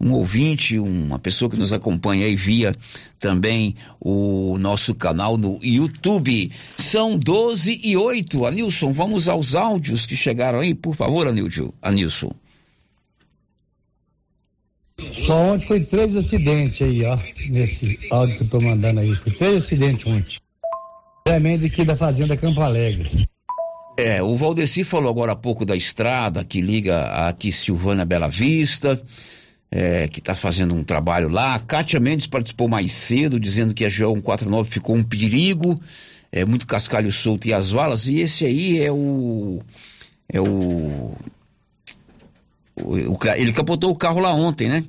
um ouvinte, uma pessoa que nos acompanha aí via também o nosso canal no YouTube. São 12 e 8. Anilson, vamos aos áudios que chegaram aí, por favor, Anilson. Anilson. Só ontem foi três acidentes aí, ó, nesse áudio que eu tô mandando aí. Foi três acidentes ontem. Tremendo aqui da Fazenda Campo Alegre. É, o Valdeci falou agora há pouco da estrada que liga aqui Silvana Bela Vista, é, que está fazendo um trabalho lá. A Kátia Mendes participou mais cedo, dizendo que a GO 149 ficou um perigo, é muito cascalho solto e as valas. E esse aí é o. É o o, ele capotou o carro lá ontem, né?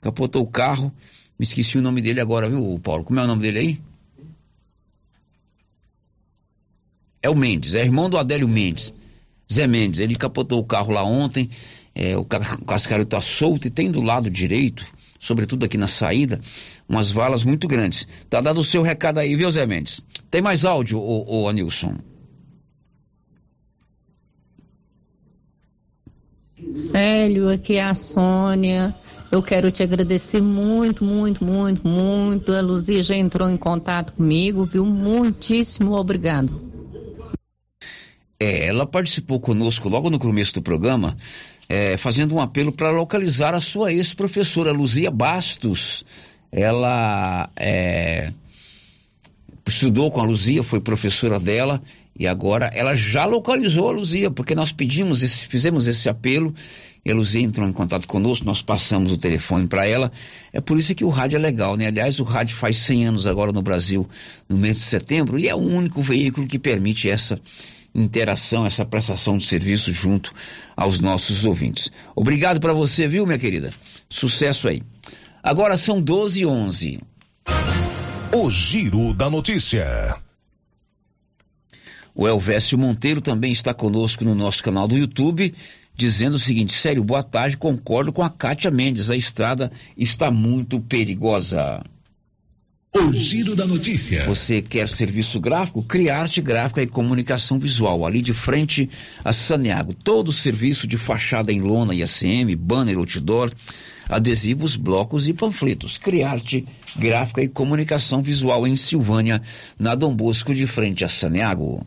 Capotou o carro. Me esqueci o nome dele agora, viu, Paulo? Como é o nome dele aí? É o Mendes, é irmão do Adélio Mendes. Zé Mendes, ele capotou o carro lá ontem. É, o, o cascalho está solto e tem do lado direito, sobretudo aqui na saída, umas valas muito grandes. Tá dado o seu recado aí, viu, Zé Mendes? Tem mais áudio, ô, ô Anilson? Célio, aqui é a Sônia. Eu quero te agradecer muito, muito, muito, muito. A Luzia já entrou em contato comigo, viu? Muitíssimo obrigado. É, ela participou conosco logo no começo do programa, é, fazendo um apelo para localizar a sua ex-professora, Luzia Bastos. Ela é, estudou com a Luzia, foi professora dela e agora ela já localizou a Luzia, porque nós pedimos, esse, fizemos esse apelo, e a Luzia entrou em contato conosco, nós passamos o telefone para ela. É por isso que o rádio é legal, né? Aliás, o rádio faz 100 anos agora no Brasil, no mês de setembro, e é o único veículo que permite essa interação, essa prestação de serviço junto aos nossos ouvintes. Obrigado para você, viu, minha querida? Sucesso aí. Agora são 12 e 11. O Giro da Notícia. O Elvésio Monteiro também está conosco no nosso canal do YouTube, dizendo o seguinte: sério, boa tarde, concordo com a Kátia Mendes, a estrada está muito perigosa. O giro da notícia. Você quer serviço gráfico? Criarte Gráfica e Comunicação Visual. Ali de frente a Saneago. Todo o serviço de fachada em lona e ACM, banner, outdoor, adesivos, blocos e panfletos. Criarte Gráfica e Comunicação Visual em Silvânia, na Dom Bosco, de frente a Saneago.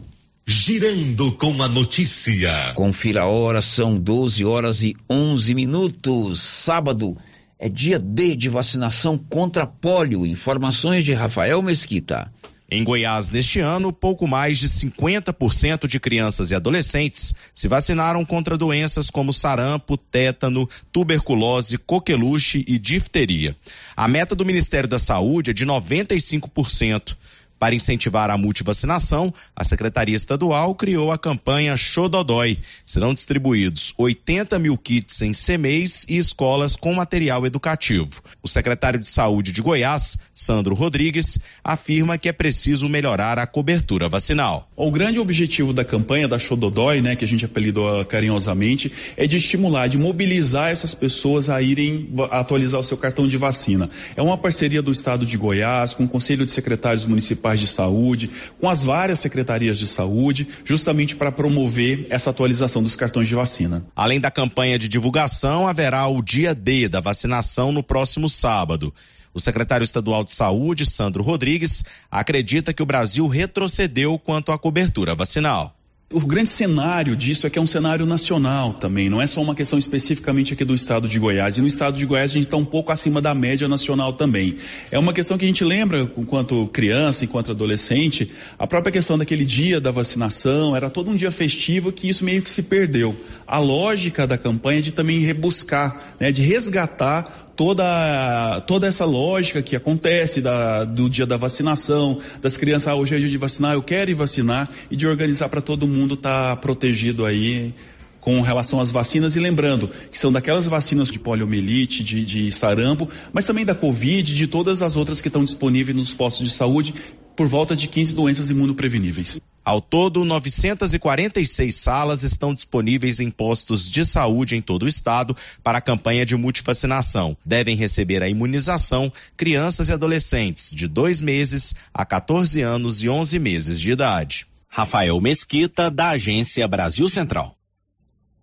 Girando com a notícia. Confira a hora, são 12 horas e 11 minutos. Sábado é dia D de vacinação contra pólio. Informações de Rafael Mesquita. Em Goiás, neste ano, pouco mais de 50% de crianças e adolescentes se vacinaram contra doenças como sarampo, tétano, tuberculose, coqueluche e difteria. A meta do Ministério da Saúde é de 95%. Para incentivar a multivacinação, a Secretaria Estadual criou a campanha Xododói. Serão distribuídos 80 mil kits em CMEs e escolas com material educativo. O secretário de Saúde de Goiás, Sandro Rodrigues, afirma que é preciso melhorar a cobertura vacinal. O grande objetivo da campanha da Xododói, né, que a gente apelidou carinhosamente, é de estimular, de mobilizar essas pessoas a irem atualizar o seu cartão de vacina. É uma parceria do Estado de Goiás com o Conselho de Secretários Municipais municipais de saúde, com as várias secretarias de saúde, justamente para promover essa atualização dos cartões de vacina. Além da campanha de divulgação, haverá o dia D da vacinação no próximo sábado. O secretário estadual de saúde, Sandro Rodrigues, acredita que o Brasil retrocedeu quanto à cobertura vacinal. O grande cenário disso é que é um cenário nacional também, não é só uma questão especificamente aqui do estado de Goiás. E no estado de Goiás a gente está um pouco acima da média nacional também. É uma questão que a gente lembra, enquanto criança, enquanto adolescente, a própria questão daquele dia da vacinação, era todo um dia festivo que isso meio que se perdeu. A lógica da campanha é de também rebuscar, né, de resgatar toda, toda essa lógica que acontece da, do dia da vacinação, das crianças, ah, hoje é dia de vacinar, eu quero ir vacinar, e de organizar para todo mundo estar tá protegido aí com relação às vacinas e lembrando que são daquelas vacinas de poliomielite, de, de sarampo, mas também da Covid, de todas as outras que estão disponíveis nos postos de saúde, por volta de 15 doenças imunopreveníveis. Ao todo, 946 salas estão disponíveis em postos de saúde em todo o estado para a campanha de multivacinação. Devem receber a imunização crianças e adolescentes de dois meses a 14 anos e 11 meses de idade. Rafael Mesquita, da Agência Brasil Central.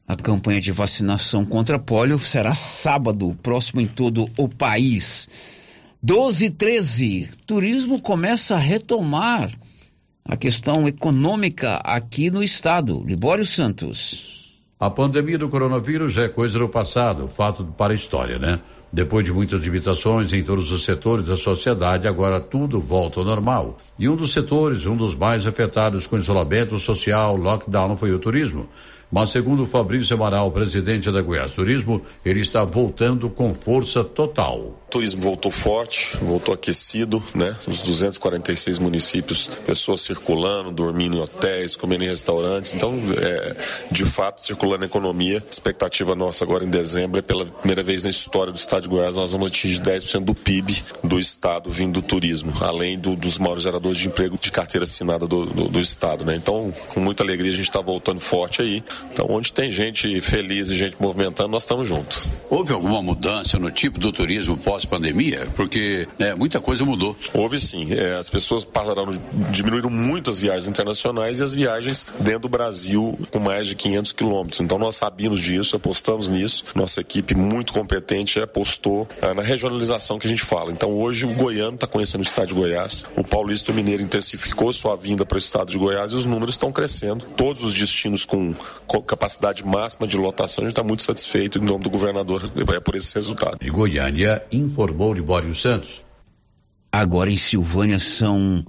A campanha de vacinação contra pólio será sábado, próximo em todo o país. 12 e 13. Turismo começa a retomar a questão econômica aqui no estado. Libório Santos. A pandemia do coronavírus já é coisa do passado, fato para a história, né? Depois de muitas limitações em todos os setores da sociedade, agora tudo volta ao normal. E um dos setores, um dos mais afetados com isolamento social, lockdown, foi o turismo. Mas segundo Fabrício Amaral, presidente da Goiás Turismo, ele está voltando com força total. O turismo voltou forte, voltou aquecido, né? Nos 246 municípios, pessoas circulando, dormindo em hotéis, comendo em restaurantes. Então, é, de fato, circulando a economia. Expectativa nossa agora em dezembro é pela primeira vez na história do estado de Goiás, nós vamos atingir 10% do PIB do estado vindo do turismo, além do, dos maiores geradores de emprego de carteira assinada do, do, do estado, né? Então, com muita alegria, a gente está voltando forte aí. Então, onde tem gente feliz e gente movimentando, nós estamos juntos. Houve alguma mudança no tipo do turismo pós-pandemia? Porque né, muita coisa mudou. Houve sim. É, as pessoas pararam, diminuíram muito as viagens internacionais e as viagens dentro do Brasil com mais de 500 quilômetros. Então, nós sabíamos disso, apostamos nisso. Nossa equipe muito competente apostou é, na regionalização que a gente fala. Então, hoje, o goiano está conhecendo o estado de Goiás, o paulista o mineiro intensificou sua vinda para o estado de Goiás e os números estão crescendo. Todos os destinos com capacidade máxima de lotação, a gente está muito satisfeito em nome do governador é por esse resultado. E Goiânia informou Libório Santos. Agora em Silvânia são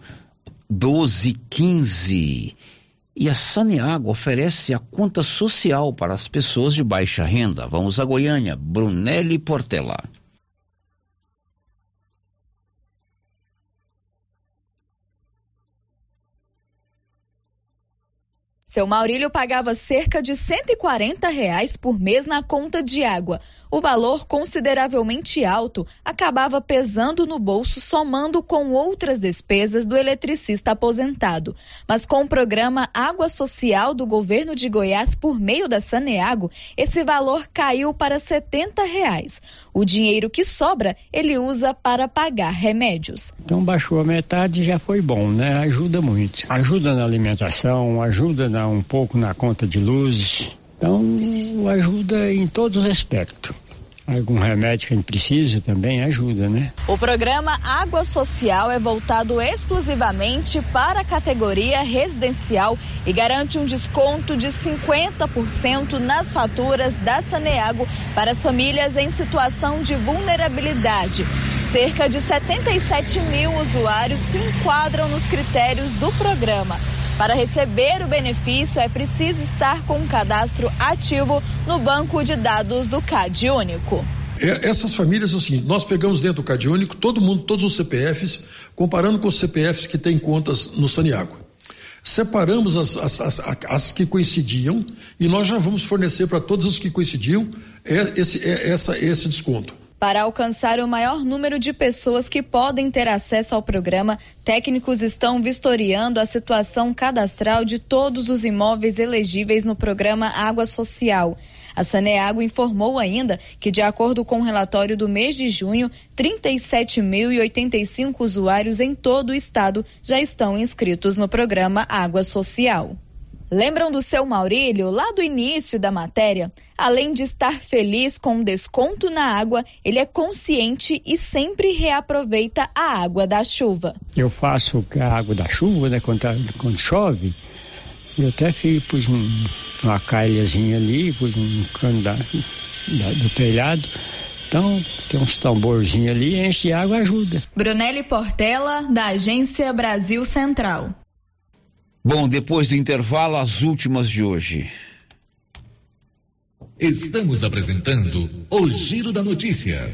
12 15 e a Saneago oferece a conta social para as pessoas de baixa renda. Vamos a Goiânia, Brunelli Portela. Seu Maurílio pagava cerca de 140 reais por mês na conta de água. O valor, consideravelmente alto, acabava pesando no bolso, somando com outras despesas do eletricista aposentado. Mas com o programa Água Social do governo de Goiás por meio da Saneago, esse valor caiu para 70 reais. O dinheiro que sobra, ele usa para pagar remédios. Então baixou a metade já foi bom, né? Ajuda muito. Ajuda na alimentação, ajuda na um pouco na conta de luz. Então, ajuda em todos os aspectos algum remédio que a gente precisa também ajuda, né? O programa Água Social é voltado exclusivamente para a categoria residencial e garante um desconto de 50% nas faturas da Saneago para as famílias em situação de vulnerabilidade. Cerca de 77 mil usuários se enquadram nos critérios do programa. Para receber o benefício, é preciso estar com um cadastro ativo no banco de dados do CAD Único. É, essas famílias, assim, nós pegamos dentro do CAD Único todo mundo, todos os CPFs, comparando com os CPFs que têm contas no Saniago. Separamos as, as, as, as que coincidiam e nós já vamos fornecer para todos os que coincidiam esse, essa, esse desconto. Para alcançar o maior número de pessoas que podem ter acesso ao programa, técnicos estão vistoriando a situação cadastral de todos os imóveis elegíveis no programa Água Social. A Saneago informou ainda que, de acordo com o relatório do mês de junho, 37.085 usuários em todo o estado já estão inscritos no programa Água Social. Lembram do seu Maurílio, lá do início da matéria? Além de estar feliz com o desconto na água, ele é consciente e sempre reaproveita a água da chuva. Eu faço a água da chuva, né, quando, tá, quando chove, eu até fiz, pus um, uma calhazinha ali, pus um cano da, da, do telhado. Então, tem uns tamborzinhos ali, enche de água ajuda. Brunelli Portela, da Agência Brasil Central. Bom, depois do intervalo, as últimas de hoje. Estamos apresentando o Giro da Notícia.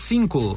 cinco.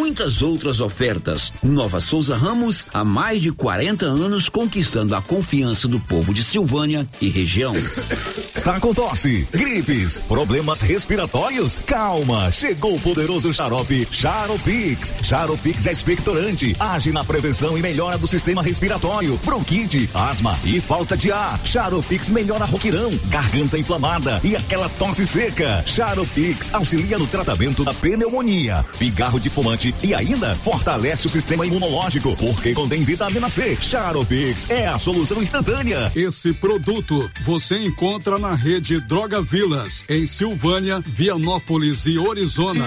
muitas outras ofertas. Nova Souza Ramos, há mais de 40 anos conquistando a confiança do povo de Silvânia e região. Tá com tosse, gripes, problemas respiratórios? Calma, chegou o poderoso xarope Charopix. Charopix é expectorante, age na prevenção e melhora do sistema respiratório, bronquite, asma e falta de ar. Charopix melhora roquirão, garganta inflamada e aquela tosse seca. Charopix auxilia no tratamento da pneumonia, pigarro de fumante e ainda fortalece o sistema imunológico, porque contém vitamina C. Charopix é a solução instantânea. Esse produto você encontra na rede Droga Vilas, em Silvânia, Vianópolis e Orizona.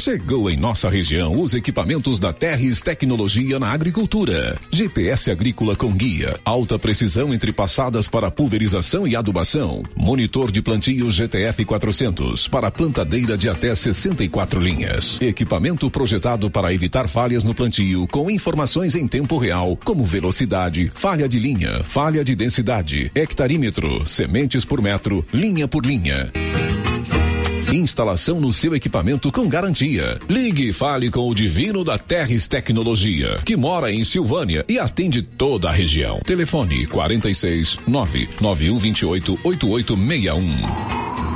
Chegou em nossa região os equipamentos da Terres Tecnologia na Agricultura. GPS agrícola com guia, alta precisão entre passadas para pulverização e adubação. Monitor de plantio GTF 400 para plantadeira de até 64 linhas. Equipamento projetado para evitar falhas no plantio com informações em tempo real, como velocidade, falha de linha, falha de densidade, hectarímetro, sementes por metro, linha por linha. Instalação no seu equipamento com garantia. Ligue e fale com o Divino da Terres Tecnologia, que mora em Silvânia e atende toda a região. Telefone 46 99128 8861.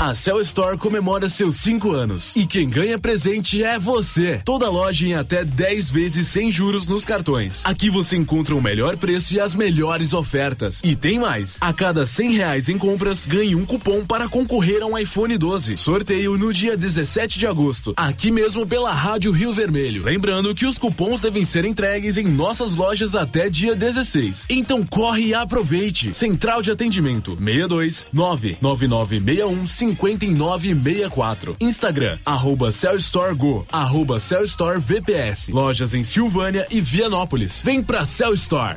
A Cell Store comemora seus cinco anos e quem ganha presente é você. Toda loja em até 10 vezes sem juros nos cartões. Aqui você encontra o melhor preço e as melhores ofertas. E tem mais. A cada 100 reais em compras, ganhe um cupom para concorrer a um iPhone 12. Sorteio no dia 17 de agosto. Aqui mesmo pela Rádio Rio Vermelho. Lembrando que os cupons devem ser entregues em nossas lojas até dia 16. Então corre e aproveite. Central de atendimento 62 99961 5964. Instagram, arroba Cellstore Go, arroba Cellstore. Lojas em Silvânia e Vianópolis. Vem pra Cell Store.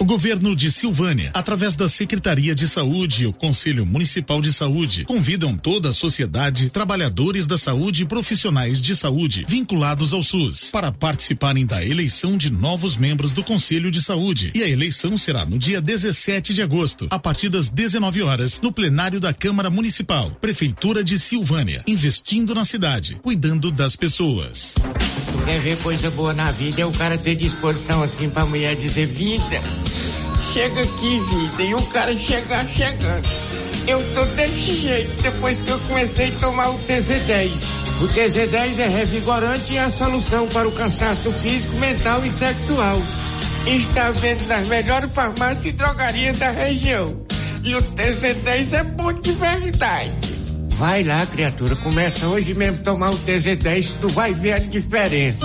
O governo de Silvânia, através da Secretaria de Saúde e o Conselho Municipal de Saúde, convidam toda a sociedade, trabalhadores da saúde e profissionais de saúde vinculados ao SUS para participarem da eleição de novos membros do Conselho de Saúde. E a eleição será no dia 17 de agosto, a partir das 19 horas, no plenário da Câmara Municipal, Prefeitura de Silvânia, investindo na cidade, cuidando das pessoas. Quer ver coisa boa na vida é o cara ter disposição assim pra mulher dizer vida. Chega aqui, vida, e o cara chegar chegando. Eu tô desse jeito depois que eu comecei a tomar o TZ10. O TZ10 é revigorante e é a solução para o cansaço físico, mental e sexual. Está vendo nas melhores farmácias e drogarias da região. E o TZ10 é bom de verdade. Vai lá, criatura, começa hoje mesmo a tomar o TZ10, tu vai ver a diferença.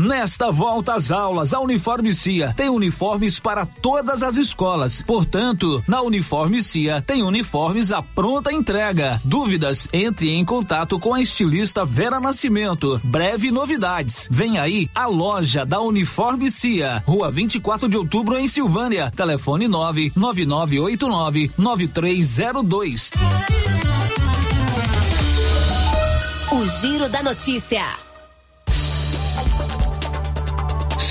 Nesta volta às aulas, a Uniforme Cia tem uniformes para todas as escolas. Portanto, na Uniforme Cia tem uniformes à pronta entrega. Dúvidas? Entre em contato com a estilista Vera Nascimento. Breve novidades. Vem aí a loja da Uniforme Cia, Rua 24 de Outubro em Silvânia. Telefone 99989 9302. O Giro da Notícia.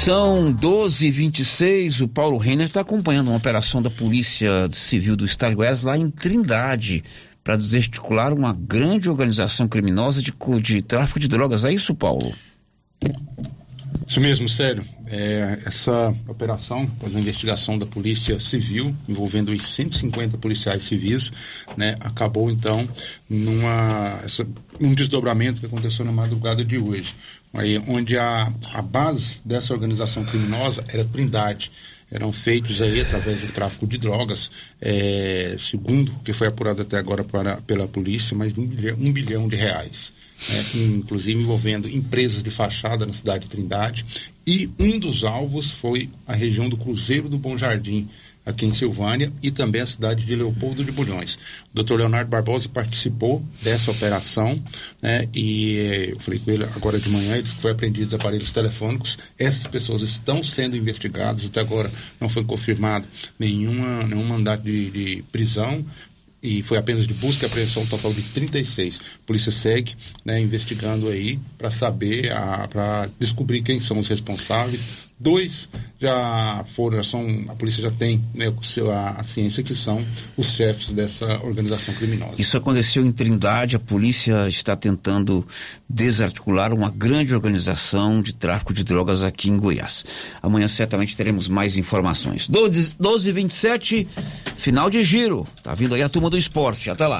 São 12 e 26 O Paulo Renner está acompanhando uma operação da Polícia Civil do Estado de Goiás lá em Trindade para desarticular uma grande organização criminosa de, de tráfico de drogas. É isso, Paulo? Isso mesmo, sério. É, essa operação, após uma investigação da Polícia Civil, envolvendo os 150 policiais civis, né, acabou então numa essa, um desdobramento que aconteceu na madrugada de hoje, aí, onde a, a base dessa organização criminosa era Trindade eram feitos aí através do tráfico de drogas, é, segundo o que foi apurado até agora para, pela polícia, mais de um bilhão, um bilhão de reais. É, inclusive envolvendo empresas de fachada na cidade de Trindade. E um dos alvos foi a região do Cruzeiro do Bom Jardim, aqui em Silvânia, e também a cidade de Leopoldo de Bulhões. O Dr. Leonardo Barbosa participou dessa operação, né, e eu falei com ele agora de manhã, ele disse que foi apreendidos aparelhos telefônicos. Essas pessoas estão sendo investigadas, até agora não foi confirmado nenhuma, nenhum mandato de, de prisão, e foi apenas de busca e apreensão total de 36. A polícia segue né, investigando aí para saber, para descobrir quem são os responsáveis. Dois já foram, já são, a polícia já tem né, a, ciência que são os chefes dessa organização criminosa. Isso aconteceu em Trindade, a polícia está tentando desarticular uma grande organização de tráfico de drogas aqui em Goiás. Amanhã certamente teremos mais informações. 12, 12 27 final de giro. Tá vindo aí a turma do esporte. Até lá.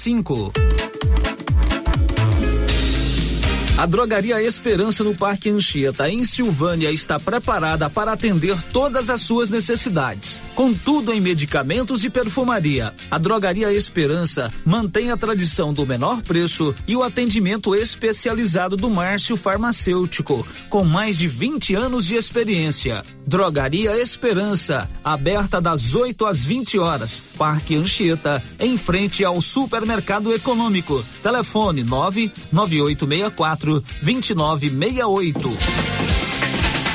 cinco. A Drogaria Esperança no Parque Anchieta, em Silvânia, está preparada para atender todas as suas necessidades. Com tudo em medicamentos e perfumaria, a Drogaria Esperança mantém a tradição do menor preço e o atendimento especializado do Márcio Farmacêutico, com mais de 20 anos de experiência. Drogaria Esperança, aberta das 8 às 20 horas. Parque Anchieta, em frente ao Supermercado Econômico. Telefone 99864 2968.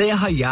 Terra e